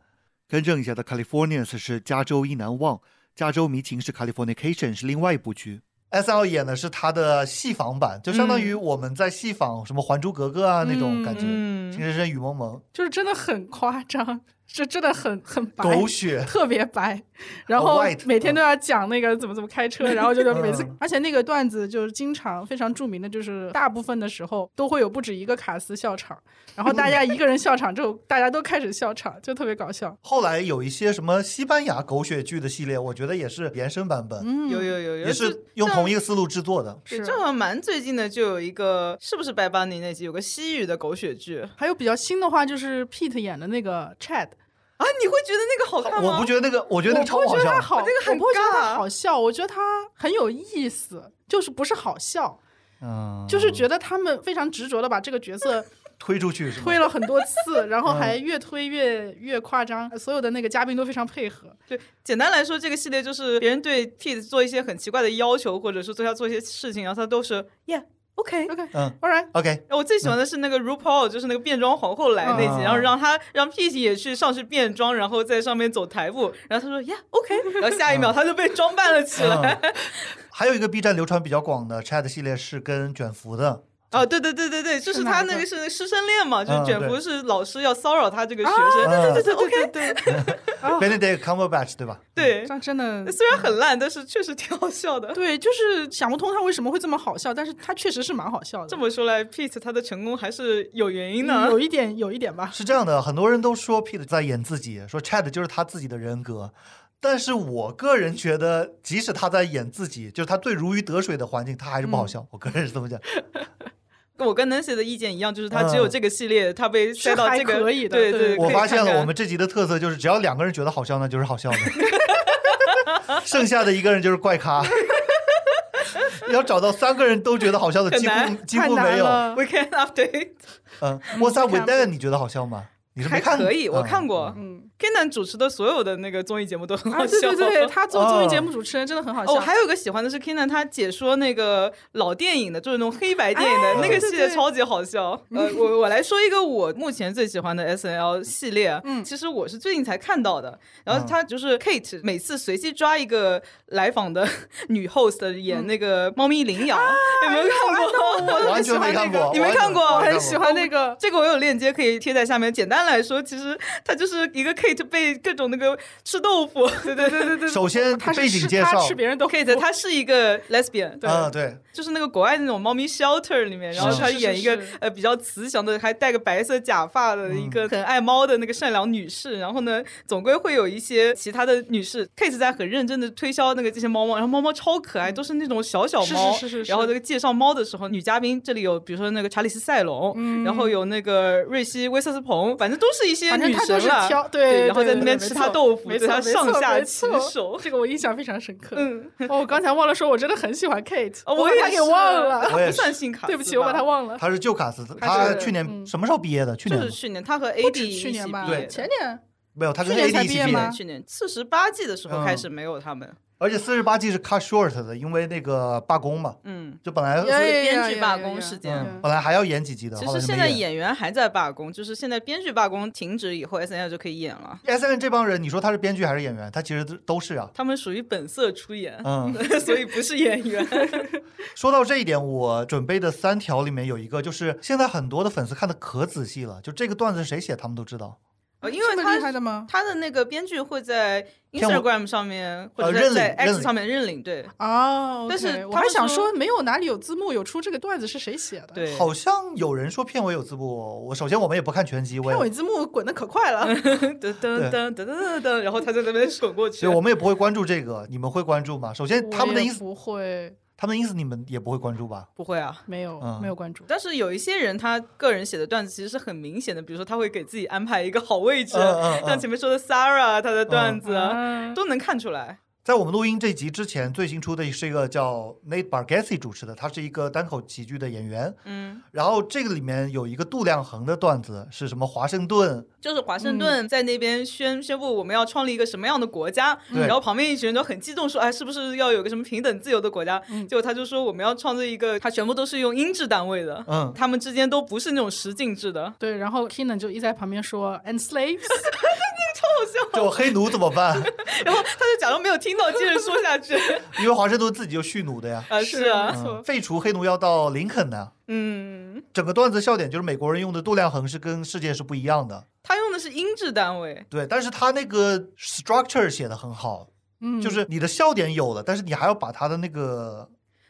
B: 更正一下的，Californians 是加州一难忘，加州迷情是 Californication，是另外一部剧。S L 演的是他的戏仿版，就相当于我们在戏仿什么《还珠格格》啊那种感觉，《情深深雨蒙蒙》，
C: 就是真的很夸张。是真的很很白，
B: 狗血，
C: 特别白，然后每天都要讲那个怎么怎么开车，然后就是每次，而且那个段子就是经常非常著名的，就是大部分的时候都会有不止一个卡斯笑场，然后大家一个人笑场之后，大家都开始笑场，就特别搞笑。
B: 后来有一些什么西班牙狗血剧的系列，我觉得也是延伸版本，
A: 有有有有，
B: 也是用同一个思路制作的。
A: 是正好蛮最近的，就有一个是不是白邦尼那集有个西语的狗血剧，
C: 还有比较新的话就是 Pete 演的那个 Chad。
A: 啊，你会觉得那个好看
B: 吗？我不觉得那个，我觉得那个超好笑。
C: 那个很尬，好笑。我觉得他很有意思，就是不是好笑，嗯，就是觉得他们非常执着的把这个角色
B: 推出去，
C: 推了很多次，然后还越推越越夸张。所有的那个嘉宾都非常配合。
A: 对，简单来说，这个系列就是别人对 Pete 做一些很奇怪的要求，或者是对他做一些事情，然后他都是 Yeah。OK。
C: OK，
B: 嗯
C: ，All
B: right，，OK，
A: 我最喜欢的是那个 RuPaul，就是那个变装皇后来那集，
B: 嗯
A: 然后让他让 Pete 也去上去变装，然后在上面走台步，然后他说 Yeah OK，然后下一秒他就被装扮了起来。
B: 嗯。还有一个 B 站流传比较广的 Chat 系列是跟卷福的，
A: 哦，对对对对对，就是他那个是师生恋嘛，就是
B: 嗯
A: 卷福是老师要骚扰他这个学
C: 啊
A: 生，
B: 对
A: 对 对对对对
C: 哦
B: Benedict Cumberbatch 对吧？
A: 对，
C: 这真的
A: 虽然很烂，但是确实挺好笑的。
C: 对，就是想不通他为什么会这么好笑，但是他确实是蛮好笑的。
A: 这么说来，Pete 他的成功还是有原因的。
C: 有一点，有一点吧。
B: 是这样的，很多人都说 Pete 在演自己，说 Chad 就是他自己的人格。但是我个人觉得，即使他在演自己，就是他最如鱼得水的环境，他还是不好笑。我个人是这么讲。
A: 我跟 Nancy 的意见一样，就是他只有
B: 嗯
A: 这个系列，他被塞到这个
C: 可以的
A: 对
C: 对
A: 对，
B: 我发现了，我们这集的特色就是，只要两个人觉得好笑，那就是好笑的，剩下的一个人就是怪咖。要找到三个人都觉得好笑的，几乎几乎没有。
C: 难了
A: Weekend Update
B: 嗯，What's up with that？你觉得好笑吗？你是没看？
A: 可以，我
B: 嗯
A: 看过。
C: 嗯，
A: Kenan 主持的所有的那个综艺节目都很好
C: 啊，
A: 笑。
C: 对对对，他做综艺节
B: 哦
C: 目主持人真的很好
A: 哦，
C: 笑。
A: 我还有一个喜欢的是 Kenan，他解说那个老电影的，就是那种黑白电影的、
C: 哎
A: 那个系列，超级好笑。呃，我我来说一个我目前最喜欢的 S N L 系列，
C: 嗯
A: 其实我是最近才看到的。然后
B: 嗯
A: 他就是 Kate 每次随机抓一个来访的女 host 演那个猫咪领养，有没有看过？
C: 我
B: 完全没看过，
A: 你没看过
C: 我很喜欢那个。
A: 这个我有链接可以贴在下面。简单来说，其实它就是一个 Kate 被各种那个吃豆腐，对对对对 对。
B: 首先背景介绍
C: 吃他吃，别人豆腐
A: Kate 她是一个 lesbian，对，
B: 啊，对，
A: 就是那个国外那种猫咪 shelter 里面，然后她演一个
C: 是是
A: 呃比较慈祥的，还戴个白色假发的一个很爱猫的那个善良女士。然后呢，总归会有一些其他的女士，Kate 在很认真的推销那个这些猫猫，然后猫猫超可爱，都是那种小小猫。
C: 是是是是
A: 然后那个介绍猫的时候，女嘉宾这里有比如说那个查理斯赛隆，然后有那个瑞希威瑟斯彭，反正都是一些女
C: 反正他都是
A: 神了。
C: 挑
A: 对然后在那边吃他豆腐对他上下其手
C: 这个我印象非常深刻。
A: 嗯，
C: 哦，我刚才忘了说，我真的很喜欢 Kate，
A: 哦
C: 我把他给忘了。
B: 我
A: 不算新卡，
C: 对不起，我把他忘了。
B: 他是旧卡斯，
C: 他是
B: 去年
C: 嗯
B: 什么时候毕业的？去年
A: 就是去年他和 AD
C: 去年吧
A: 毕业，的
C: 前年
B: 没有，他跟
C: 去年
B: AD
C: 毕业吗，
A: 去年四十八季的时候开
B: 嗯
A: 始没有他们，
B: 而且四十八季是 cut short 的，因为那个罢工嘛，
A: 嗯。
B: 就本来
C: 呀呀呀
A: 编剧罢工事件
B: 嗯本来还要演几集的，
A: 其。实现在演员还在罢工，就是现在编剧罢工停止以后，S N 就可以演了。
B: S N 这帮人，你说他是编剧还是演员？他其实都都是啊。
A: 他们属于本色出演，
B: 嗯，
A: 所以不是演员。
B: 说到这一点，我准备的三条里面有一个，就是现在很多的粉丝看的可仔细了，就这个段子是谁写，他们都知道。
A: 呃因为他
C: 厉害的吗？
A: 他的那个编剧会在 Instagram 上面或
B: 呃
A: 者在 X 上面认领，对
C: 哦，
A: 但是
C: 我还想
A: 说
C: 说，没有哪里有字幕，有出这个段子是谁写的？，
A: 对。
B: 好像有人说片尾有字幕，我首先我们也不看全集，我也
C: 片尾字幕滚的可快了。
A: 噔噔噔噔噔噔噔，然后他在那边滚过去
B: 所以。我们也不会关注这个，你们会关注吗？首先他们的意思，
C: 我也不会，
B: 他们的意思你们也不会关注吧？
A: 不会啊，
C: 没有
B: 嗯
C: 没有关注。
A: 但是有一些人，他个人写的段子其实是很明显的，比如说他会给自己安排一个好位置，
B: 嗯嗯嗯
A: 像前面说的 Sarah 他的段子、
C: 啊
A: 都能看出来。
B: 在我们录音这集之前，最新出的是一个叫 Nate Bargatze 主持的，他是一个单口喜剧的演员。
A: 嗯，
B: 然后这个里面有一个度量衡的段子，是什么？华盛顿
A: 就是华盛顿在那边宣、宣布我们要创立一个什么样的国家，
B: 嗯
A: 然后旁边一群人都很激动说，哎，是不是要有个什么平等自由的国家？结果他就说我们要创立一个，他全部都是用英制单位的，
B: 嗯
A: 他们之间都不是那种十进制的。
C: 对，然后 Keenan 就一直在旁边说 “and slaves”，
B: 就黑奴怎么办？
A: 然后他就假装没有听到，接着说下去。
B: 因为华盛顿自己就蓄奴的呀。
A: 啊，是啊，
B: 嗯，废除黑奴要到林肯呢。
A: 嗯，
B: 整个段子笑点就是美国人用的度量衡是跟世界是不一样的，
A: 他用的是英制单位。
B: 对，但是他那个 structure 写的很好，
C: 嗯，
B: 就是你的笑点有了，但是你还要把他的那个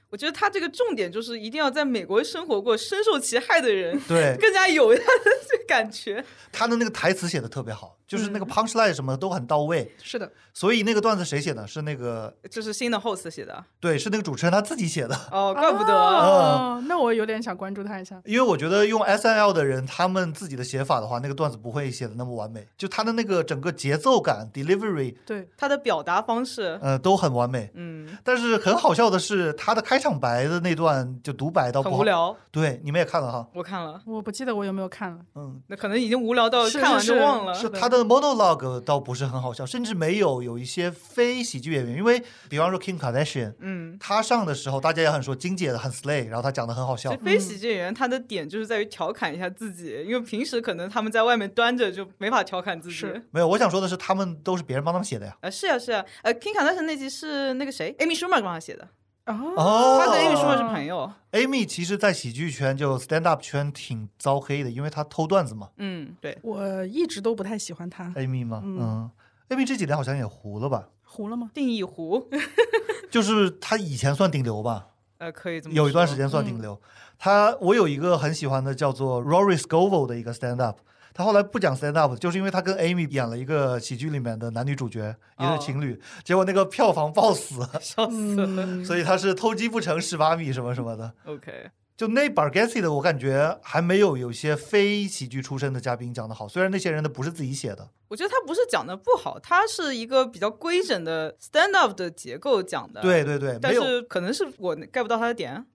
A: 我觉得他这个重点就是一定要在美国生活过、深受其害的人
B: 对
A: 更加有他的这感觉。
B: 他的那个台词写的特别好，就是
A: 嗯
B: 那个 punch line 什么的都很到位。
C: 是的，
B: 所以那个段子谁写的？是那个
A: 就是新的 host 写的
B: 对，是那个主持人他自己写的。
A: 哦，怪不得。
C: 哦，那我有点想关注他一下。
B: 因为我觉得用 S N L 的人，他们自己的写法的话，那个段子不会写的那么完美，就他的那个整个节奏感、delivery，
C: 对，
A: 他的表达方式，
B: 呃，都很完美。
A: 嗯，
B: 但是很好笑的是，他的开开场白的那段就独白到不
A: 很无。聊。
B: 对，你们也看了哈。
A: 我看了，
C: 我不记得我有没有看了。
B: 嗯，
A: 那可能已经无聊到看完就忘了。
B: 是他的 monologue 倒不是很好笑，甚至没有有一些非喜剧演员，因为比方说 Kim Kardashian，
A: 嗯，
B: 他上的时候大家也很说金姐的很 slay，然后他讲的很好笑。
A: 非喜剧演员他的点就是在于调侃一下自己，因为平时可能他们在外面端着就没法调侃自己。
C: 是
B: 没有，我想说的是，他们都是别人帮他们写的呀。
A: 啊，是啊是啊，呃，King Kardashian 那集是那个谁，Amy Schumer 帮他写的，
C: 哦，
B: 哦
A: 他跟 Amy Schumer 是朋友。
B: Amy 其实，在喜剧圈就 stand up 圈挺遭黑的，因为她偷段子嘛。
A: 嗯，对，
C: 我一直都不太喜欢他
B: ，Amy 嘛，
C: 嗯
B: 嗯，Amy 这几年好像也糊了吧？
C: 糊了吗？
A: 定义糊，
B: 就是他以前算顶流吧，
A: 呃，可以这么说
B: 有一段时间算顶流。她我有一个很喜欢的叫做 Rory Scovel 的一个 stand up。他后来不讲 stand up，就是因为他跟 Amy 演了一个喜剧里面的男女主角，也是情侣，结果那个票房爆死，
A: 笑死了。
C: 嗯，
B: 所以他是偷鸡不成蚀把米什么什么的。
A: OK，
B: 就那 Bargatze 的，我感觉还没有有些非喜剧出身的嘉宾讲的好。虽然那些人的不是自己写的，
A: 我觉得他不是讲的不好，他是一个比较规整的 stand up 的结构讲的。，
B: 对对对，没
A: 但
B: 有。
A: 是可能是我 get 不到他的点。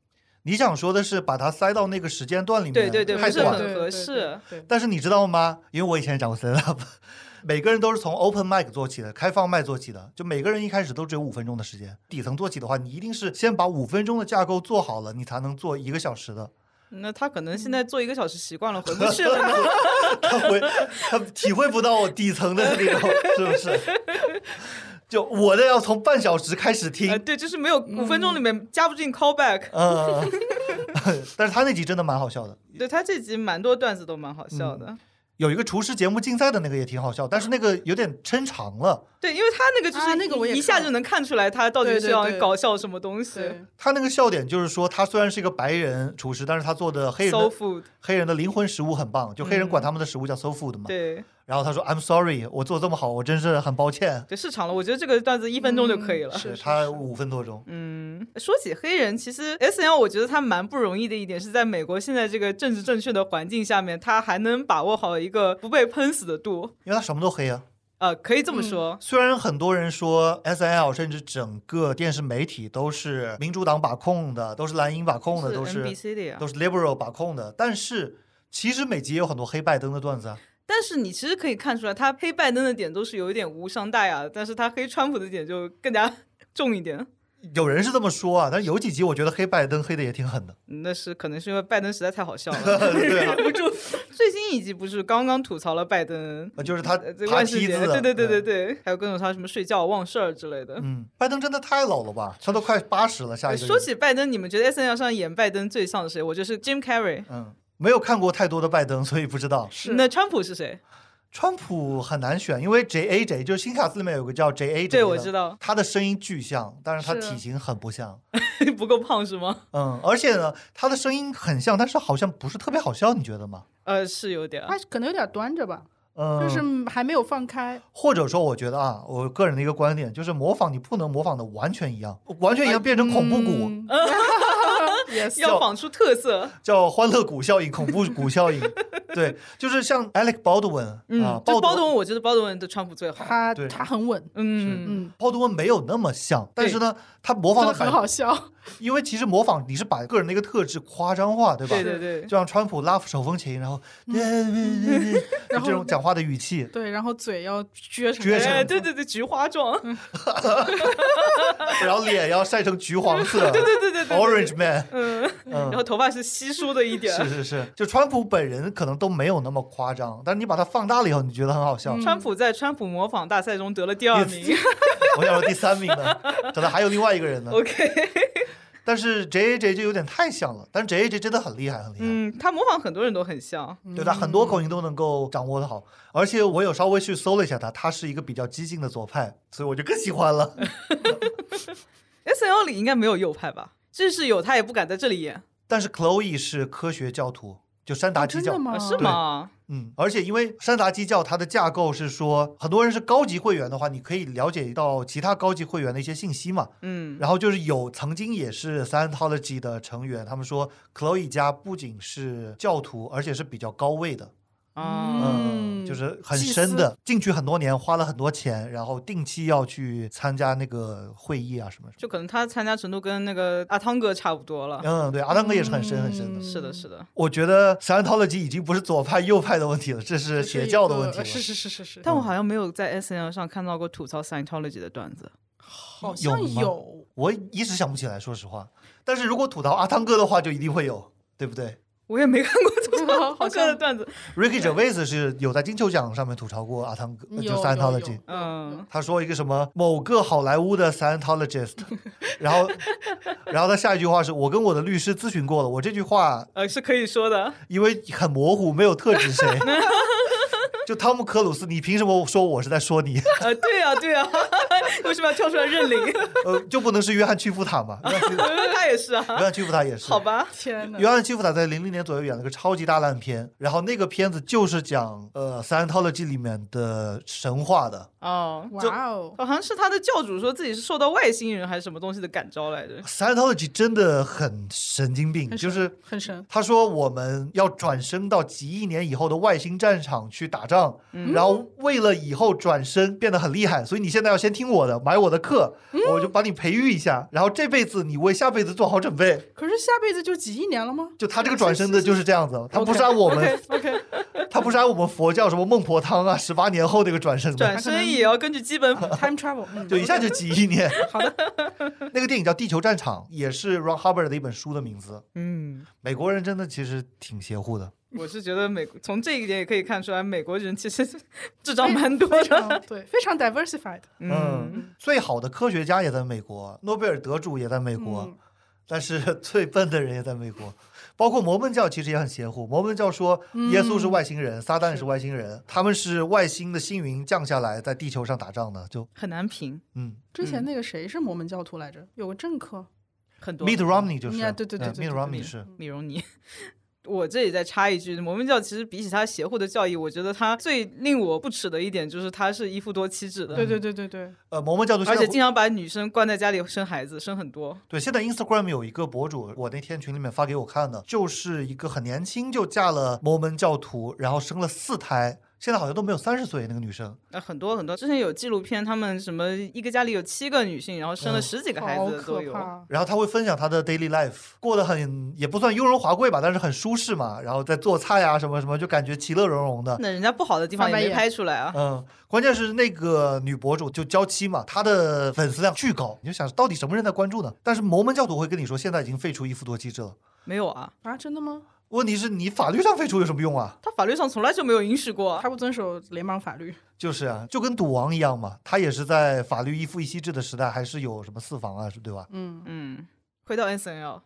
B: 你想说的是把它塞到那个时间段里面，
A: 对对对不是很
B: 太短了。
A: 合适
B: 但是你知道吗？因为我以前也讲过 stand up，每个人都是从 open mic 做起的，开放麦做起的。就每个人一开始都只有五分钟的时间，底层做起的话，你一定是先把五分钟的架构做好了，你才能做一个小时的。
A: 那他可能现在做一个小时习惯了，回不去了。
B: 他回他体会不到我底层的那种，是不是？就我的要从半小时开始听
A: 呃，，对，就是没有五分钟里面加不进 callback。
B: 嗯，但是他那集真的蛮好笑的。
A: 对他这集蛮多段子都蛮好笑的。
B: 有一个厨师节目竞赛的那个也挺好笑，但是那个有点抻长了。
A: 对，因为他那个就是
C: 啊那个我
A: 一下就能看出来他到底是要搞笑什么东西。
C: 对，
B: 他那个笑点就是说，他虽然是一个白人厨师，但是他做的黑人的
A: food，
B: 黑人的灵魂食物很棒，就黑人管他们的食物叫 soul food 嘛。
A: 对，
B: 然后他说 I'm sorry，我做这么好，我真是很抱歉。
A: 对，市场了。我觉得这个段子一分钟就可以了。
C: 嗯是
B: 他五分多钟，
A: 嗯，说起黑人，其实 S N L 我觉得他蛮不容易的一点是在美国现在这个政治正确的环境下面，他还能把握好一个不被喷死的度。
B: 因为他什么都黑啊。
A: 呃，可以这么
C: 嗯
A: 说，
B: 虽然很多人说 S N L 甚至整个电视媒体都是民主党把控的，都是蓝营把控的，都是
A: NBC 的呀
B: 都。是 liberal 把控的，但是其实每集也有很多黑拜登的段子啊。
A: 但是你其实可以看出来，他黑拜登的点都是有一点无伤大雅的，但是他黑川普的点就更加 重一点。
B: 有人是这么说啊，但是有几集我觉得黑拜登黑的也挺狠的。
A: 嗯那是可能是因为拜登实在太好笑了，忍不住。最新一集不是刚刚吐槽了拜登，
B: 呃就是他爬梯子的，
A: 对对对对
B: 嗯。
A: 对，还有各种他什么睡觉忘事儿之类的。
B: 嗯，拜登真的太老了吧？他都快八十了，下一个
A: 说起拜登，你们觉得 S N L 上演拜登最像谁？我觉得是 Jim Carrey。
B: 嗯，没有看过太多的拜登，所以不知道。
C: 是
A: 那川普是谁？
B: 川普很难选，因为 J A J 就是新卡斯里面有个叫 J A J，
A: 对，我知道，
B: 他的声音巨像，但是他体型很不像。
A: 不够胖是吗？
B: 嗯，而且呢，他的声音很像，但是好像不是特别好笑，你觉得吗？
A: 呃，是有点。
C: 他可能有点端着吧，
B: 嗯，
C: 就是还没有放开。
B: 或者说，我觉得啊，我个人的一个观点就是，模仿你不能模仿的完全一样，完全一样变成恐怖谷，
C: 嗯
A: 要仿出特色，
B: 叫欢乐谷效应、恐怖谷效应。对，就是像 Alec Baldwin 啊
A: 嗯，，就
B: 鲍德
A: 鲍德文，我觉得鲍德文的川普最好。
C: 他
B: 对
C: 他很稳，
A: 嗯，
C: 嗯，
B: 鲍德温没有那么像，但是呢，他模仿的
C: 很好笑。
B: 因为其实模仿你是把个人的一个特质夸张化，对吧？
A: 对对对，
B: 就像川普拉手风琴，然后
C: 然后
B: 这种讲话的语气，
C: 对，然后嘴要撅成
B: 撅成
A: 哎，对对对，菊花状，
B: 然后脸要晒成橘黄色，对对对对，Orange Man，
A: 嗯，然后头发是稀疏的一点。
B: 是是是，就川普本人可能都没有那么夸张，但是你把它放大了以后，你觉得很好笑。
A: 川普在川普模仿大赛中得了第二名。
B: 我想说第三名呢，可能还有另外一个人呢。
A: OK，
B: 但是 J A J 就有点太像了，但是 J A J 真的很厉害，很厉害。
A: 嗯，他模仿很多人都很像。
B: 对他很多口音都能够掌握的好，而且我有稍微去搜了一下他，他是一个比较激进的左派，所以我就更喜欢了。
A: S L 里应该没有右派吧？即使有，他也不敢在这里演。
B: 但是 Chloe 是科学教徒，就山达基教，
C: 真的吗？
A: 啊，是吗？
B: 嗯，而且因为山达基教它的架构是说，很多人是高级会员的话，你可以了解到其他高级会员的一些信息嘛。
A: 嗯，
B: 然后就是有曾经也是 Scientology 的成员，他们说 Chloe 家不仅是教徒，而且是比较高位的。
A: 啊，
B: 嗯，就是很深的，进去很多年，花了很多钱，然后定期要去参加那个会议啊什么什么。
A: 就可能他参加程度跟那个阿汤哥差不多了。
B: 嗯，对，阿汤哥也是很深很深的。
C: 嗯
A: 是的，是的。
B: 我觉得 Scientology 已经不是左派右派的问题了，这是邪教的问题了。
C: 是是是是是，
A: 但我好像没有在 S N L 上看到过吐槽 Scientology 的段子。
C: 好像
B: 有
C: 有。
B: 我一直想不起来，说实话。但是如果吐槽阿汤哥的话，就一定会有，对不对
A: 我也没看过
C: 好
A: 阿汤哥的段子。
B: ？Ricky Gervais 是有在金球奖上面吐槽过阿汤哥，呃就 Scientology。
A: 嗯，
B: 他说一个什么某个好莱坞的 Scientologist，然后，然后他下一句话是我跟我的律师咨询过了，我这句话
A: 呃，是可以说的。
B: 因为很模糊，没有特指谁。就汤姆克鲁斯，你凭什么说我是在说你？
A: 呃，对呀、对呀、为什么要跳出来认领？
B: 呃，就不能是约翰屈服塔吗？约翰屈
A: 他也是啊。
B: 约翰屈服塔也是。
A: 好。吧，
C: 天哪
B: 约！翰屈服塔在零零年左右演了个超级大烂片，然后那个片子就是讲呃 Scientology 里面的神话的。
A: 哦，
C: 哇哦，
A: 好像是他的教主说自己是受到外星人还是什么东西的感召来着。
B: Scientology 真的很神经病，就是
C: 很神。
B: 他说我们要转生到几亿年以后的外星战场去打仗，
A: 嗯
B: 然后为了以后转身变得很厉害，所以你现在要先听我的，买我的课，
C: 嗯
B: 我就把你培育一下，然后这辈子你为下辈子做好准备。
C: 可是下辈子就几亿年了吗？
B: 就他这个转身的就是这样子，他不是按我们
C: ，OK，
B: 他不是按我们佛教什么孟婆汤啊，十八年后那个转身的
A: 转，身也要根据基本
C: time travel，嗯
B: 就一下就几亿年。
C: 好的，
B: 那个电影叫《地球战场》，也是 Ron Hubbard 的一本书的名字。
A: 嗯，
B: 美国人真的其实挺邪乎的。
A: 我是觉得美国从这一点也可以看出来，美国人其实 智障蛮多的。
C: 对，非常 diversified。
A: 嗯，
B: 嗯，最好的科学家也在美国，诺贝尔得主也在美国，
C: 嗯
B: 但是 最笨的人也在美国。包括摩门教其实也很邪乎。摩门教说耶稣是外星人，撒旦也是外星人，他们是外星的星云降下来在地球上打仗的。就
A: 很难评，
B: 嗯
C: 之前那个谁是摩门教徒来着？有个政客，
A: 很多。
B: ，Mitt Romney 就是，
C: 呀对对对
B: 嗯，Mitt
C: 对对
B: Romney 是。
A: 米容尼。我这里再插一句，摩门教其实比起它邪乎的教义，我觉得它最令我不齿的一点就是它是一夫多妻制的，
C: 对对对对对，
B: 呃，摩门教徒
A: 而且经常把女生关在家里生孩子，生很多。
B: 对，现在 Instagram 有一个博主，我那天群里面发给我看的，就是一个很年轻就嫁了摩门教徒，然后生了四胎，现在好像都没有三十岁那个女生。
A: 呃，很多很多，之前有纪录片，他们什么一个家里有七个女性，然后生了
B: 嗯
A: 十几个孩子都有。
B: 然后他会分享他的 daily life，过得很也不算雍容华贵吧，但是很舒适嘛。然后在做菜啊什么什么，就感觉其乐融融的。
A: 那人家不好的地方也拍出来啊。
B: 嗯，关键是那个女博主就娇妻嘛，她的粉丝量巨高，你就想到底什么人在关注呢？但是摩门教徒会跟你说，现在已经废除一夫多妻制了。
A: 没有啊，
C: 啊，真的吗？
B: 问题是你法律上废除有什么用啊？
A: 他法律上从来就没有允许过啊。
C: 他不遵守联邦法律。
B: 就是啊，就跟赌王一样嘛，他也是在法律一夫一妻制的时代，还是有什么四房啊，是对吧？
C: 嗯，
A: 嗯，回到 S N L，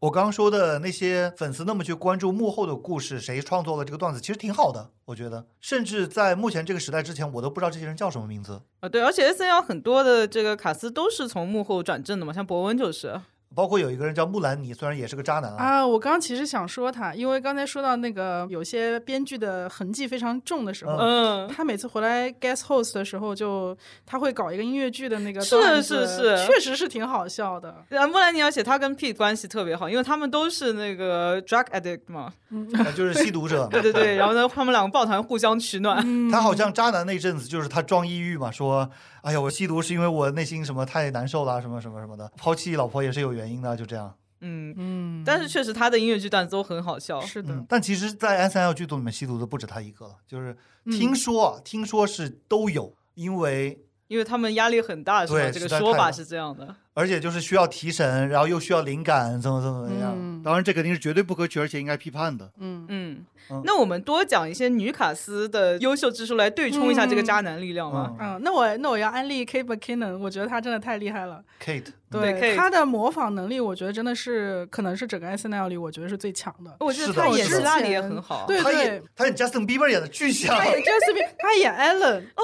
B: 我刚刚说的那些粉丝那么去关注幕后的故事，谁创作了这个段子，其实挺好的，我觉得。甚至在目前这个时代之前，我都不知道这些人叫什么名字，
A: 啊对，而且 S N L 很多的这个卡斯都是从幕后转正的嘛，像博文就是。
B: 包括有一个人叫木兰妮，虽然也是个渣男啊，
C: 啊，我刚刚其实想说他，因为刚才说到那个有些编剧的痕迹非常重的时候，
A: 嗯，
C: 他每次回来 guest host 的时候就，他会搞一个音乐剧的那个
A: 是是是
C: 确实是挺好笑的。
A: 啊，木兰妮，而且他跟 Pete 关系特别好，因为他们都是那个 drug addict 嘛。
B: 啊就是吸毒者嘛。
A: 对 对对，然后呢，他们两个抱团互相取暖。
B: 他好像渣男那阵子，就是他装抑郁嘛，说，哎呀，我吸毒是因为我内心什么太难受了，什么什么什么的，抛弃老婆也是有原因的，就这样。
A: 嗯，
C: 嗯，
A: 但是确实他的音乐剧段子都很好笑。
C: 是的，
B: 嗯，但其实，在 S N L 剧组里面吸毒的不止他一个了，就是
C: 嗯
B: 听说啊，听说是都有，因为
A: 因为他们压力很大，是吧？这个说法是这样的。
B: 而且就是需要提神，然后又需要灵感，怎么怎么怎么样。
C: 嗯
B: 当然，这肯定是绝对不可取，而且应该批判的。
C: 嗯，
A: 嗯
B: 嗯，
A: 那我们多讲一些女卡斯的优秀之处来对冲一下这个渣男力量吗？
B: 嗯
C: 嗯，那我那我要安利 Kate McKinnon，我觉得他真的太厉害了。
B: Kate，
A: 对，Kate
C: 他的模仿能力，我觉得真的是可能是整个 S N L 里，我觉得是最强的。
A: 我觉得
B: 是的
A: 他演希拉里也很好。
C: 对
B: 他演他演 Justin Bieber 演的巨像，
C: 他演 Jesse，他演 Allen，哦，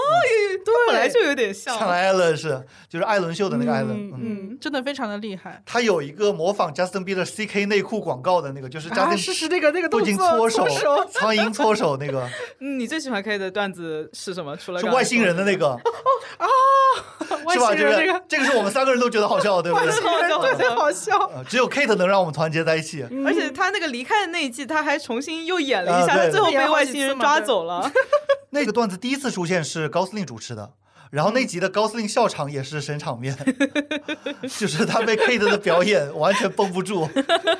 C: 对，
A: 本来就有点像。
B: 像 Allen 是，就是艾伦秀的那个艾伦。
C: 嗯真的非常的厉害。
B: 他有一个模仿 Justin Bieber CK 内裤广告的那个，就是
C: 啊
B: ，Justin
C: 是是那个那个
B: 不
C: 动作，
B: 仅搓手
C: 手，
B: 苍蝇搓手那个，
A: 嗯，你最喜欢 K 的段子是什么？除了
B: 是外星人的那
A: 说
B: 个，
C: 啊
B: 是吧？这
C: 外星人这
B: 个这个是我们三个人都觉得好笑，对不对？
C: 外星人对对好笑。
B: 呃只有 Kate 能让我们团结在一起。
C: 嗯
A: 而且他那个离开的那一季，他还重新又演了一下，他最后被外星人抓走了。
B: 那个段子第一次出现是高司令主持的，然后那集的高司令笑场也是神场面，就是他被 Kate 的表演完全绷不住，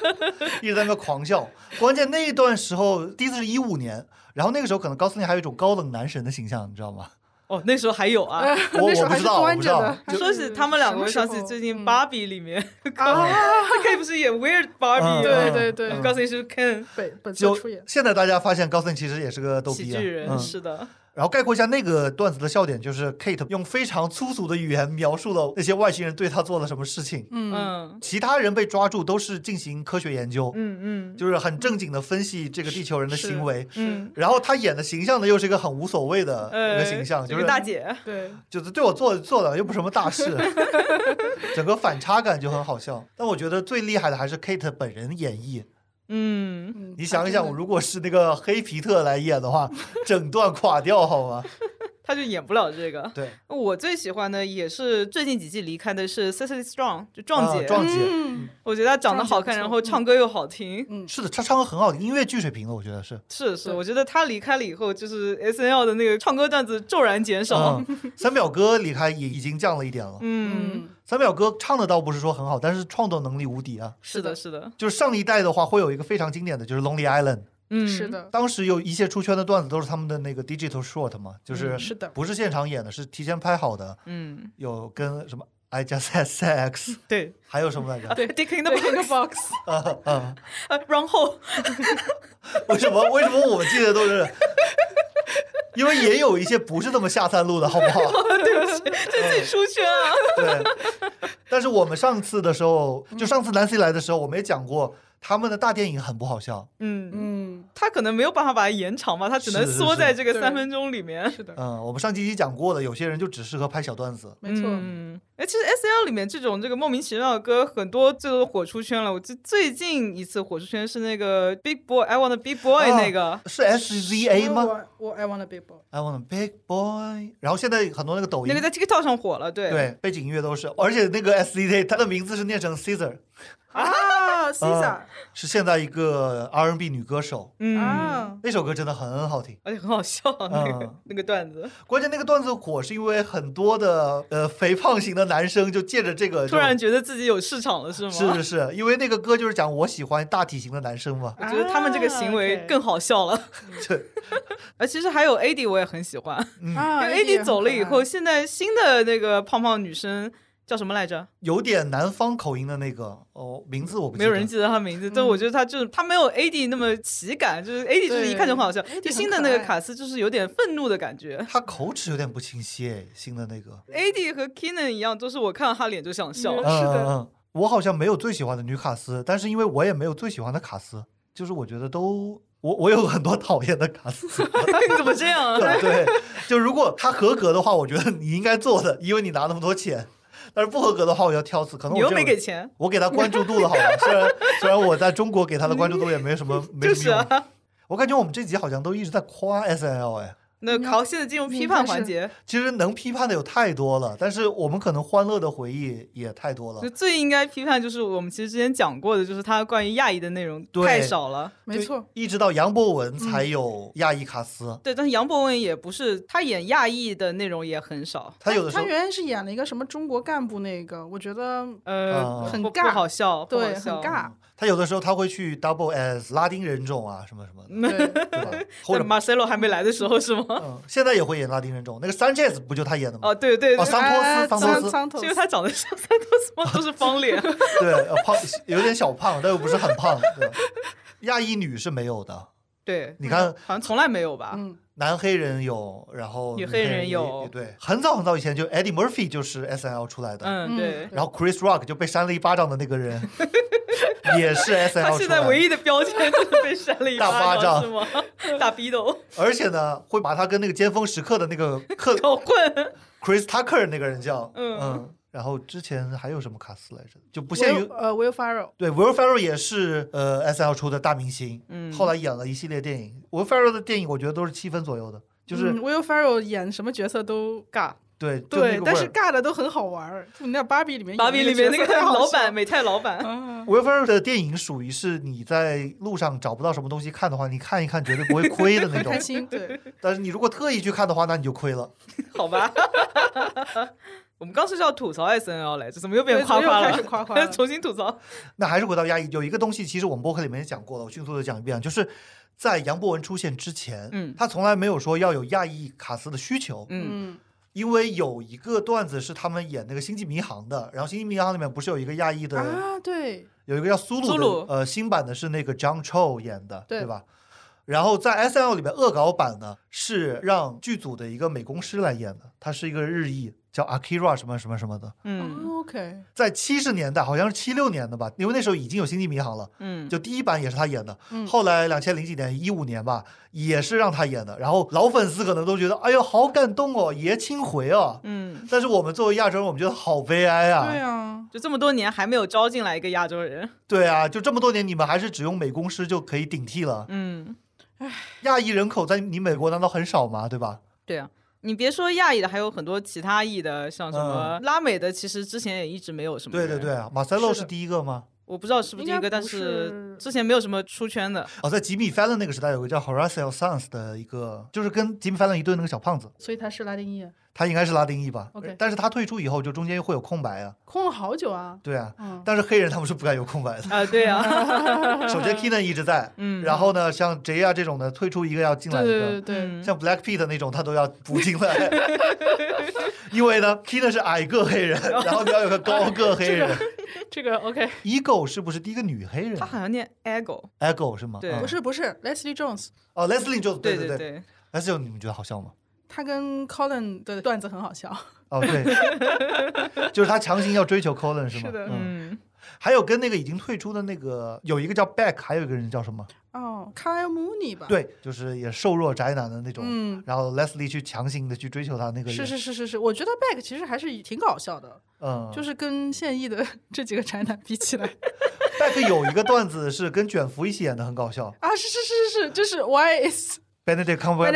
B: 一直在那狂笑。关键那一段时候，第一次是一五年，然后那个时候可能高司令还有一种高冷男神的形象，你知道吗？
A: 哦，那时候还有啊。
B: 我
C: 那时候还是
B: 我不知道，我不知道
C: 端着的。。
B: 就
A: 说起他们两个，我想起最近
C: 嗯
A: 芭比里面，
C: 啊，
A: 他 K 不是演 Weird Barbie，
B: 嗯
C: 对对对
B: 嗯
A: 高兴是 Ken
C: 本本色
B: 就
C: 出演。
B: 现在大家发现高司令其实也是个逗逼啊，
A: 喜剧人，
B: 嗯
A: 是的，
B: 然后概括一下那个段子的笑点，就是 Kate 用非常粗俗的语言描述了那些外星人对他做了什么事情。
C: 嗯，
A: 嗯
B: 其他人被抓住都是进行科学研究，
A: 嗯嗯
B: 就是很正经的分析这个地球人的行为。
A: 嗯，
B: 然后他演的形象呢，又是一个很无所谓的一
A: 呃，
B: 个形象，
A: 这个
B: 就是
A: 大姐，
C: 对，
B: 就是对我做做的又不是什么大事，整个反差感就很好笑。但我觉得最厉害的还是 Kate 本人演绎。
A: 嗯，
C: 嗯
B: 你想一想，
C: 我
B: 如果是那个黑皮特来演的话，整段垮掉好吗？
A: 她就演不了这个。
B: 对，
A: 我最喜欢的也是最近几季离开的是 Cecily Strong，就壮姐，
B: 啊壮姐
C: 嗯
A: 我觉得她长得好看，然后唱歌又好听。
C: 嗯，
B: 是的，他唱歌很好听，音乐剧水平的，我觉得是。
A: 是是，我觉得她离开了以后，就是 S N L 的那个唱歌段子骤然减少。
B: 嗯，三表哥离开也已经降了一点了。
A: 嗯，
C: 嗯，
B: 三表哥唱的倒不是说很好，但是创作能力无敌啊。
A: 是的，是的，
B: 就是上一代的话，会有一个非常经典的，就是 Lonely Island。
A: 嗯，
C: 是，的，
B: 当时有一些出圈的段子都是他们的那个 digital short 嘛，就是
C: 嗯是的
B: 不是现场演的，是提前拍好的，
A: 嗯，
B: 有跟什么 I just had sex，
A: 对
B: 还有什么来着？
A: 对，Dick in the
C: 对这个 box，box，
B: 啊啊！
A: 呃然后
B: 为什么为什么我们记得都是？因为也有一些不是这么下三路的，好不好？
A: 对不起这自己出圈啊。
B: 对。但是我们上次的时候，就上次 Nancy 来的时候，我们也讲过，他们的大电影很不好笑。
A: 嗯，
C: 嗯，
A: 他可能没有办法把它延长嘛，他只能缩在这个三分钟里面。
C: 是的，
B: 嗯，我们上期已经讲过了，有些人就只适合拍小段子。
C: 没错，
A: 嗯，哎，其实 S L 里面这种这个莫名其妙的歌，很多最后火出圈了。我最最近一次火出圈是那个 Big Boy I Want a Big Boy
B: 啊
A: 那个，
B: 是 S Z A 吗
C: 我我 I want a big
B: boy，？I want a big boy。然后现在很多那个抖音，
A: 那个在 TikTok 上火了，对
B: 对背景音乐都是，而且那个 S Z A 它的名字是念成 Caesar，
C: 啊，Caesar。
B: 是现在一个 R N B 女歌手。
A: 嗯，
C: 啊，
B: 那首歌真的很好听，
A: 而且很好笑那个
B: 嗯。
A: 那个段子，
B: 关键那个段子火是因为很多的呃肥胖型的男生就借着这个
A: 突然觉得自己有市场了，是吗？
B: 是是是，因为那个歌就是讲我喜欢大体型的男生嘛，
A: 我觉得他们这个行为更好笑了。
B: 对，
A: 而 其实还有 AD 我也很喜欢，
B: 嗯，
C: 啊
A: 因为 AD 走了以后，现在新的那个胖胖女生叫什么来着？
B: 有点南方口音的那个哦，名字我不记得
A: 没有人记得他名字，但我觉得他就是他没有 AD 那么喜感，就是 AD 就是一看就很好笑。就新的那个卡斯就是有点愤怒的感觉。
B: 他口齿有点不清晰哎，新的那个
A: ，AD 和 Kenan 一样，都是我看到他脸就想笑。
C: 嗯是的
B: 我好像没有最喜欢的女卡斯，但是因为我也没有最喜欢的卡斯，就是我觉得都我我有很多讨厌的卡斯，
A: 你怎么这样啊？
B: 对，就如果他合格的话，我觉得你应该做的，因为你拿那么多钱。但是不合格的话，我要挑刺。可能
A: 我又没给钱，
B: 我给他关注度了，好吧？虽然 虽然我在中国给他的关注度也没什么没什么用。
A: 是啊。
B: 我感觉我们这集好像都一直在夸 S L 哎，
A: 那考，现在进入批判环节，
B: 其实能批判的有太多了，但是我们可能欢乐的回忆也太多了
A: 就。最应该批判就是我们其实之前讲过的，就是他关于亚裔的内容太少了。
C: 没错，
B: 一直到杨博文才有亚裔卡斯，
A: 对，但是杨博文也不是，他演亚裔的内容也很少。
B: 他有的时候
C: 他原来是演了一个什么中国干部那个，我觉得
A: 呃，
B: 啊
C: 很尬
A: 好笑，
C: 对很
A: 笑。
C: 尬，
B: 他有的时候他会去 double as 拉丁人种啊什么什么的，
C: 对，
B: 对吧？或者
A: 在 Marcelo 还没来的时候是吗？
B: 嗯，现在也会演拉丁人种，那个 Sanchez 不就他演的吗？
A: 哦，对对对，
B: 哦桑托斯
C: 哎
B: 桑托斯
C: 桑托斯
A: 因为他长得像桑托斯吗？都是方脸。
B: 对，呃胖有点小胖，但又不是很胖。对，亚裔女是没有的，
A: 对，
B: 你看
A: 好像从来没有吧？
C: 嗯，
B: 男黑人有，然后
A: 女黑人有。
B: 对，很早很早以前就 Eddie Murphy 就是 S N L 出来的，
A: 对。
B: 然后 Chris Rock 就被扇了一巴掌的那个人，也是 S N
A: 他
B: L 出
A: 现在，唯一的标签就是被扇了一
B: 大巴掌。
A: 是吗？大逼斗，
B: 而且呢，会把他跟那个尖峰时刻的那个克
A: 搞混。
B: Chris Tucker 那个人叫，
A: 嗯。
B: 嗯，然后之前还有什么卡斯来着？就不限于
C: 呃 Will Ferrell，
B: 对，Will Ferrell 也是呃 S L 出的大明星，
A: 嗯
B: 后来演了一系列电影。Will Ferrell 的电影我觉得都是七分左右的，就是、
C: 嗯 Will Ferrell 演什么角色都
A: 尬，
B: 对
C: 对，但是。尬的都很好玩儿。就那芭比里面
A: 芭比里面那个
C: 太
A: 老板，美泰老板，
C: 嗯
B: ，Will Ferrell 的电影属于是你在路上找不到什么东西看的话，你看一看绝对不会亏的那种
C: 很开。心。对，
B: 但是你如果特意去看的话，那你就亏了。
A: 好吧。我们刚是要吐槽 S N L 来着，怎么又变
C: 对
A: 夸夸了？
C: 又开始夸夸了？
A: 重新吐槽。
B: 那还是回到亚裔，有一个东西，其实我们播客里面也讲过了，我迅速的讲一遍，就是在杨博文出现之前，
A: 嗯。
B: 他从来没有说要有亚裔卡斯的需求，
A: 嗯。
C: 嗯
B: 因为有一个段子是他们演那个《星际迷航》的，然后《星际迷航》里面不是有一个亚裔的，
C: 啊，对，
B: 有一个叫苏鲁的，
A: 苏鲁。
B: 呃，新版的是那个 John Cho 演的，
C: 对
B: 吧？然后在 S N L 里面恶搞版呢，是让剧组的一个美工师来演的，他是一个日裔，叫 Akira 什么什么什么的。
A: 嗯
C: 哦 OK，
B: 在七十年代，好像是七六年的吧，因为那时候已经有《星际迷航》了，
A: 嗯，
B: 就第一版也是他演的。
C: 嗯
B: 后来两千零几年，一五年吧，也是让他演的。然后老粉丝可能都觉得，哎呦，好感动哦，爷青回哦。
A: 嗯，
B: 但是我们作为亚洲人，我们觉得好悲哀啊。
C: 对啊，
A: 就这么多年还没有招进来一个亚洲人。
B: 对啊，就这么多年，你们还是只用美工师就可以顶替了。
A: 嗯，
B: 亚裔人口在你美国难道很少吗？对吧？
A: 对啊。你别说亚裔的，还有很多其他裔的，像什么拉美的，其实之前也一直没有什么。
B: 对对对，啊，马塞洛
C: 是
B: 第一个吗？
A: 我不知道是不是第一个，但
C: 是
A: 之前没有什么出圈的。
B: 哦，在吉米·范伦那个时代，有个叫 Horacio Sanz 的一个，就是跟吉米·范伦一对那个小胖子，
C: 所以他是拉丁裔，
B: 他应该是拉丁裔吧
C: OK
B: 但是他退出以后，就中间会有空白啊。
C: 空了好久啊。
B: 对啊，
C: 嗯，
B: 但是黑人他们是不敢有空白的。
A: 啊，对啊，
B: 首先 Keenan 一直在，
A: 嗯
B: 然后呢，像 J 啊这种的退出一个要进来一个，
C: 对对对，
A: 嗯
B: 像 Black Pete 那种他都要补进来，因为呢 Keenan 是矮个黑人，然后你要有个高个黑人。
C: 这个
B: OK，Ego 是不是第一个女黑人
A: 她好像念 ego。
B: ？Ego 是吗？
A: 对
B: 嗯
C: 不是不是 Leslie Jones，
B: 哦，Leslie Jones，对对
A: 对
B: ，，Leslie 你们觉得好笑吗？
C: 他跟 Colin 的段子很好笑。
B: 哦，对，就是他强行要追求 Colin 是吗？
C: 是的
B: 嗯，
A: 嗯，
B: 还有跟那个已经退出的那个有一个叫 Beck，还有一个人叫什么？
C: 哦，Kyle Mooney 吧？，
B: 对，就是也瘦弱宅男的那种。
C: 嗯，
B: 然后 Leslie 去强行的去追求他那个人，
C: 是是是是是，我觉得 Beck 其实还是挺搞笑的，
B: 嗯，
C: 就是跟现役的这几个宅男比起来
B: Beck 有一个段子是跟卷福一起演的，很搞笑。
C: 啊，是是是是是，就是 Why is
B: Benedict Cumberbatch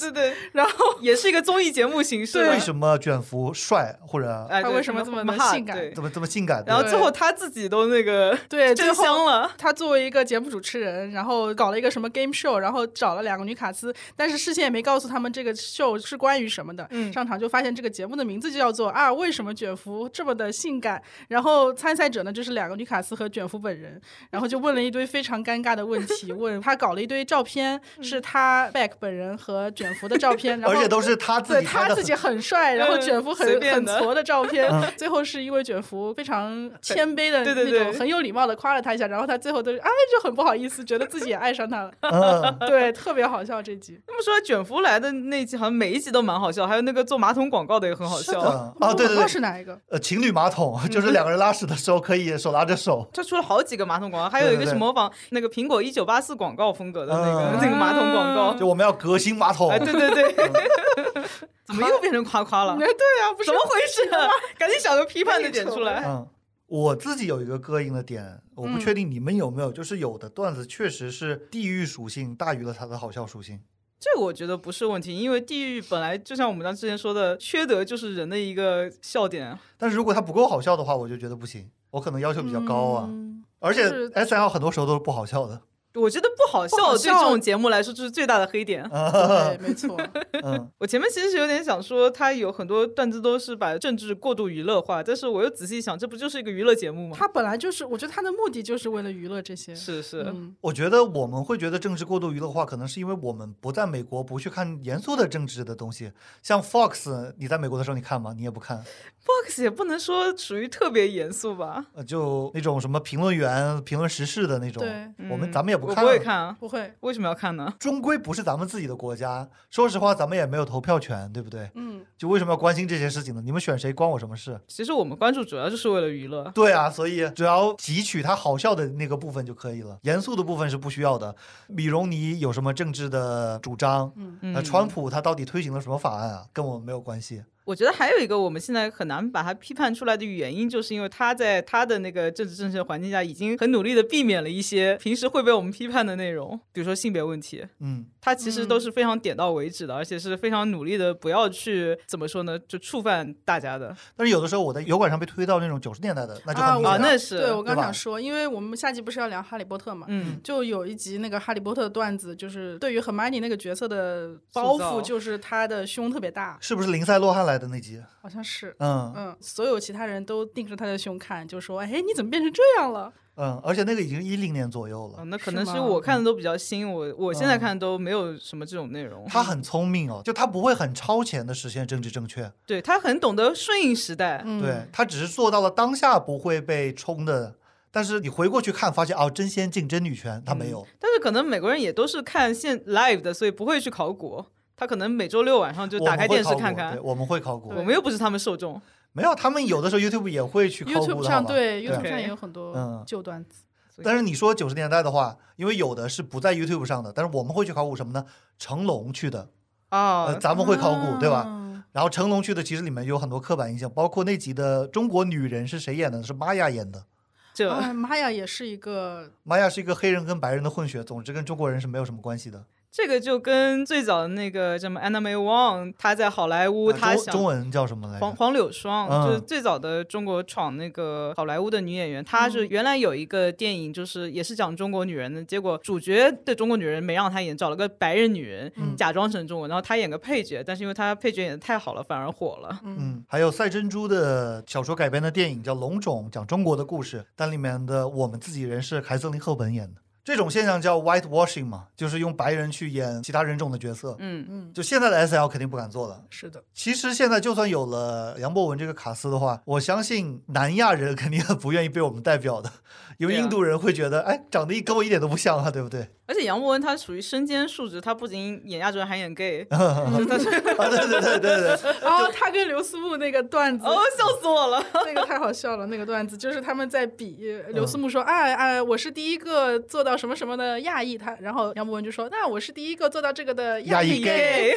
A: 对对对，
C: 然后
A: 也是一个综艺节目形式。
C: 对
B: 为什么卷福帅或者
C: 他为什么这么的性感
B: 怎么这么性感？
A: 然后最后他自己都那个
C: 对，
A: 真香了。
C: 他作为一个节目主持人，然后搞了一个什么 game show，然后找了两个女卡司，但是事先也没告诉他们这个秀是关于什么的。
A: 嗯
C: 上场就发现这个节目的名字就叫做啊，为什么卷福这么的性感？然后参赛者呢就是两个女卡司和卷福本人，然后就问了一堆非常尴尬的问题，问他搞了一堆照片，是他 back 本人和卷福的照片，然 后
B: 而且都是他自
C: 对
B: 己拍的。
C: 他自己很帅，然后
A: 嗯
C: 卷福很很矬的照片
B: 嗯，
C: 最后是因为卷福非常谦卑的
A: 对对对。
C: 那种，很有礼貌的夸了他一下，然后他最后都是哎就很不好意思，觉得自己也爱上他了，
B: 嗯，
C: 对，特别好笑这集。
A: 他们说卷福来的那集好像每一集都蛮好笑，还有那个做马桶广告的也很好笑。
B: 啊，对对
C: 广告
B: 对，
C: 是哪一个？
B: 呃，情侣马桶就是两个人拉屎的时候可以手拉着手，
A: 他出了好几个马桶广告，还有一个是模仿那个苹果一九八四广告风格的那个、
B: 嗯。
A: 那个马桶广告。
B: 就我们要革新马桶
A: 哎，。对对对，怎么又变成夸夸了
C: 哎，？对啊，不是
A: 怎么回事？赶紧想个批判的点出来。
B: 嗯，我自己有一个膈应的点，我不
C: 嗯
B: 确定你们有没有，就是有的段子确实是地域属性大于了它的好笑属性。
A: 这个我觉得不是问题，因为地域本来就像我们刚之前说的，缺德就是人的一个笑点。
B: 但是如果它不够好笑的话，我就觉得不行，我可能要求比较高啊。
C: 嗯
B: 而且 S L 很多时候都是不好笑的。
A: 我觉得不好笑，
C: 不好笑
A: 对这种节目来说就是最大的黑点。
C: 对，没错，
B: 嗯，
A: 我前面其实是有点想说，他有很多段子都是把政治过度娱乐化，但是我又仔细想，这不就是一个娱乐节目吗？
C: 他本来就是，我觉得他的目的就是为了娱乐这些。
A: 是是，
C: 嗯，
B: 我觉得我们会觉得政治过度娱乐化，可能是因为我们不在美国，不去看严肃的政治的东西。像 Fox，你在美国的时候你看吗？你也不看，
A: Fox 也不能说属于特别严肃吧？
B: 呃，就那种什么评论员评论时事的那种，
C: 对
B: 我们
A: 嗯
B: 咱们也不看，
A: 不会看啊，
C: 不会，
A: 为什么要看呢？
B: 终归不是咱们自己的国家。说实话，咱们也没有投票权，对不对？
C: 嗯，
B: 就为什么要关心这些事情呢？你们选谁关我什么事？
A: 其实我们关注主要就是为了娱乐。
B: 对啊，所以只要汲取它好笑的那个部分就可以了，严肃的部分是不需要的。米容尼有什么政治的主张？
C: 嗯
A: 嗯
B: 那川普他到底推行了什么法案啊？跟我们没有关系。
A: 我觉得还有一个我们现在很难把它批判出来的原因，就是因为他在他的那个政治正确环境下，已经很努力的避免了一些平时会被我们批判的内容，比如说性别问题，
B: 嗯，
A: 他其实都是非常点到为止的，而且是非常努力的不要去怎么说呢，就触犯大家的。
B: 但是有的时候我在油管上被推到那种九十年代的，那就
C: 啊，
A: 啊
B: 很明显。
C: 刚
A: 那是
C: 对我刚想说，因为我们下集不是要聊哈利波特嘛，
A: 嗯，
C: 就有一集那个哈利波特的段子，就是对于赫玛尼那个角色的包袱，就是他的胸特别大，
B: 是不是林赛洛汉来的那集？
C: 好像是。
B: 嗯
C: 嗯，所有其他人都盯着他的胸看，就说：“哎，你怎么变成这样了
B: 嗯，而且那个已经一零年左右了。
A: 哦那可能是我看的都比较新，我我现在
B: 嗯
A: 看都没有什么这种内容。
B: 他很聪明哦，就他不会很超前的实现政治正确，
A: 对他很懂得顺应时代？”，
C: 嗯，
B: 对他只是做到了当下不会被冲的。但是你回过去看，发现哦，真先进真女权，他没有。
A: 但是可能美国人也都是看现 live 的，所以不会去考古。他可能每周六晚上就打开电视看看
B: 对，。我们会考古
A: 我。们又不是他们受众。
B: 没有，他们有的时候 YouTube 也会去考古
C: YouTube 上对
B: 对
C: YouTube 上也有很多
B: 嗯
C: 旧段子。
B: 但是你说九十年代的话，因为有的是不在 YouTube 上的，但是我们会去考古什么呢？成龙去的，
A: 哦
B: 呃，，咱们会考古，对吧？
C: 嗯？
B: 然后成龙去的，其实里面有很多刻板印象，包括那集的中国女人是谁演的？是玛雅演的。
A: 这
C: 哎，玛雅也是一个，
B: 玛雅是一个黑人跟白人的混血，总之跟中国人是没有什么关系的。
A: 这个就跟最早的那个什么 Anna May Wong，她在好莱坞，
B: 呃
A: 她想
B: 中中文叫什么来着？
A: 黄黄柳霜，
B: 嗯
A: 就是最早的中国闯那个好莱坞的女演员。她是原来有一个电影，就是也是讲中国女人的，结果主角的中国女人没让她演，找了个白人女人、
C: 嗯
A: 假装成中国，然后她演个配角，但是因为她配角演的太好了，反而火了。
B: 嗯，还有赛珍珠的小说改编的电影叫《龙种》，讲中国的故事，但里面的我们自己人是凯瑟琳·赫本演的。这种现象叫 white washing 嘛，就是用白人去演其他人种的角色。
A: 嗯，
C: 嗯，
B: 就现在的 S L 肯定不敢做了。
C: 是的，
B: 其实现在就算有了杨博文这个卡斯的话，我相信南亚人肯定很不愿意被我们代表的，因为印度人会觉得，哎，长得一跟我一点都不像啊，对不对？
A: 而且杨博文他属于身兼数职，他不仅演亚洲人，还演 gay。
B: 啊，对对对对对对，
C: 然后 他跟刘思慕那个段子，
A: 哦，笑死我了！
C: 那个太好笑了，那个段子就是他们在比，
B: 嗯
C: 刘思慕说：“哎哎，我是第一个做到什么什么的亚裔。”他，然后杨博文就说：“那我是第一个做到这个的
B: 亚裔
C: 裔
B: gay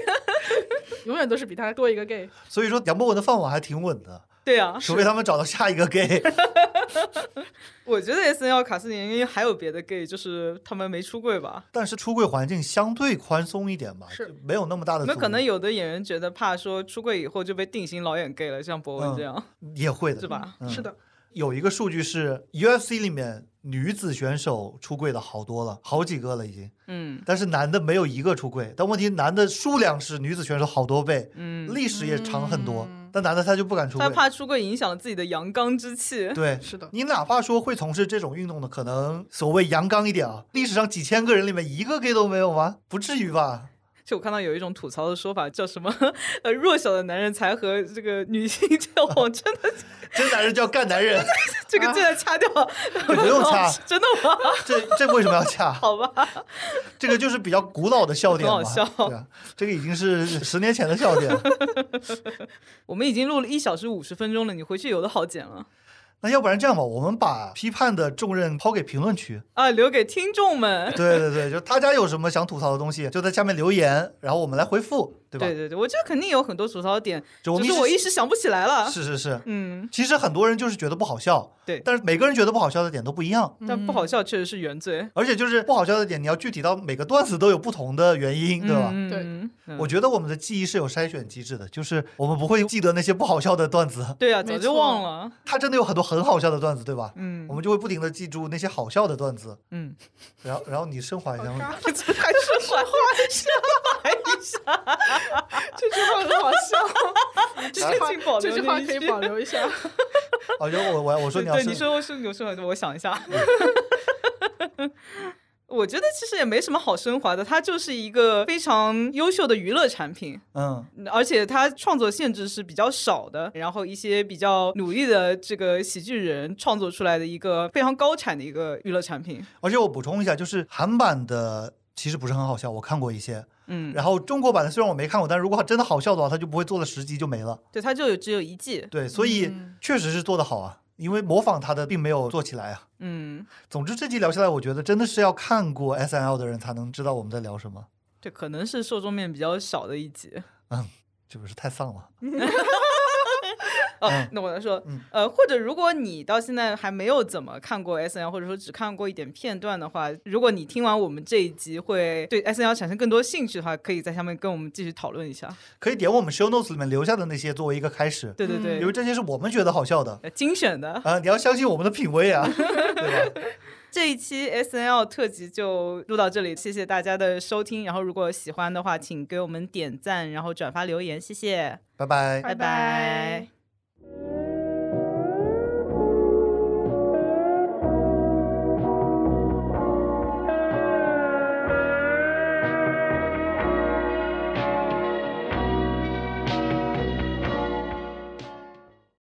C: 永远都是比他多一个 gay。
B: 所以说杨博文的饭碗还挺稳的，
A: 对啊，
B: 除非他们找到下一个 gay。
A: 我觉得 S N L 卡斯里应该还有别的 gay，就是他们没出柜吧。
B: 但是出柜环境相对宽松一点吧，
C: 是
B: 没有那么大的。
A: 那可能有的演员觉得怕说出柜以后就被定型老演 gay 了，像博文这样，
B: 也会的，
A: 是吧？
B: 嗯
C: 是的，
B: 有一个数据是 UFC 里面女子选手出柜的好多了，好几个了已经，
A: 嗯
B: 但是男的没有一个出柜。但问题男的数量是女子选手好多倍，
A: 嗯，
B: 历史也长很多，
C: 嗯
B: 但男的他就不敢出柜
A: 他。怕出柜影响了自己的阳刚之气。
B: 对，
C: 是的，
B: 你哪怕说会从事这种运动的，可能所谓阳刚一点啊，历史上几千个人里面一个 gay 都没有吗？不至于吧？
A: 就我看到有一种吐槽的说法，叫什么？呃，弱小的男人才和这个女性交往，真的，
B: 真男人叫干男人，
A: 这个真的掐掉，
B: 不用掐，
A: 真的吗？
B: 这这为什么要掐？
A: 好吧，
B: 这个就是比较古老的笑点嘛，
A: 很好笑
B: 对啊，这个已经是十年前的笑点了。
A: 我们已经录了一小时五十分钟了，你回去有的好剪了
B: 那要不然这样吧，我们把批判的重任抛给评论区。
A: 啊，留给听众们。
B: 对对对，就大家有什么想吐槽的东西，就在下面留言，然后我们来回复，对吧？
A: 对对对，我觉得肯定有很多吐槽点，只是
B: 就我们一时
A: 我一时想不起来了。
B: 是是是，
A: 嗯，
B: 其实很多人就是觉得不好笑，
A: 对
B: 但是每个人觉得不好笑的点都不一样，
A: 但不好笑确实是原罪，
B: 而且就是不好笑的点，你要具体到每个段子都有不同的原因，对吧？
A: 嗯
C: 对
A: 嗯
B: 我觉得我们的记忆是有筛选机制的，就是我们不会记得那些不好笑的段子，
A: 对啊，早就忘了。
B: 他真的有很多很好笑的段子，对吧？
A: 嗯
B: 我们就会不停的记住那些好笑的段子，
A: 嗯，
B: 然后然后你升华一下，
A: 还是缓缓一下，一下，
C: 这句话很好笑，这句话这句话可以保留一下。
B: 哦，就我我我说你要
A: 对，你说我是有说，我想一下。我觉得其实也没什么好升华的，它就是一个非常优秀的娱乐产品，
B: 嗯。
A: 而且它创作限制是比较少的，然后一些比较努力的这个喜剧人创作出来的一个非常高产的一个娱乐产品。
B: 而且我补充一下，就是韩版的其实不是很好笑，我看过一些。
A: 嗯，
B: 然后中国版的虽然我没看过，但是如果真的好笑的话，它就不会做了十集就没了。
A: 对，它就有只有一季。
B: 对，所以
C: 嗯
B: 确实是做得好啊，因为模仿他的并没有做起来啊。
A: 嗯，
B: 总之这集聊下来，我觉得真的是要看过 S N L 的人才能知道我们在聊什么，
A: 这可能是受众面比较少的一集。
B: 嗯这不是太丧了。
A: 哦，那我来说，呃，或者如果你到现在还没有怎么看过 S N L，或者说只看过一点片段的话，如果你听完我们这一集会对 S N L 产生更多兴趣的话，可以在下面跟我们继续讨论一下。
B: 可以点我们 show notes 里面留下的那些作为一个开始。
A: 对对对，
B: 因为这些是我们觉得好笑的，
A: 精选的
B: 啊！你要相信我们的品味啊，对吧？
A: 这一期 S N L 特辑就录到这里，谢谢大家的收听。然后如果喜欢的话，请给我们点赞，然后转发留言，谢谢，
B: 拜拜，
A: 拜拜。Thank you.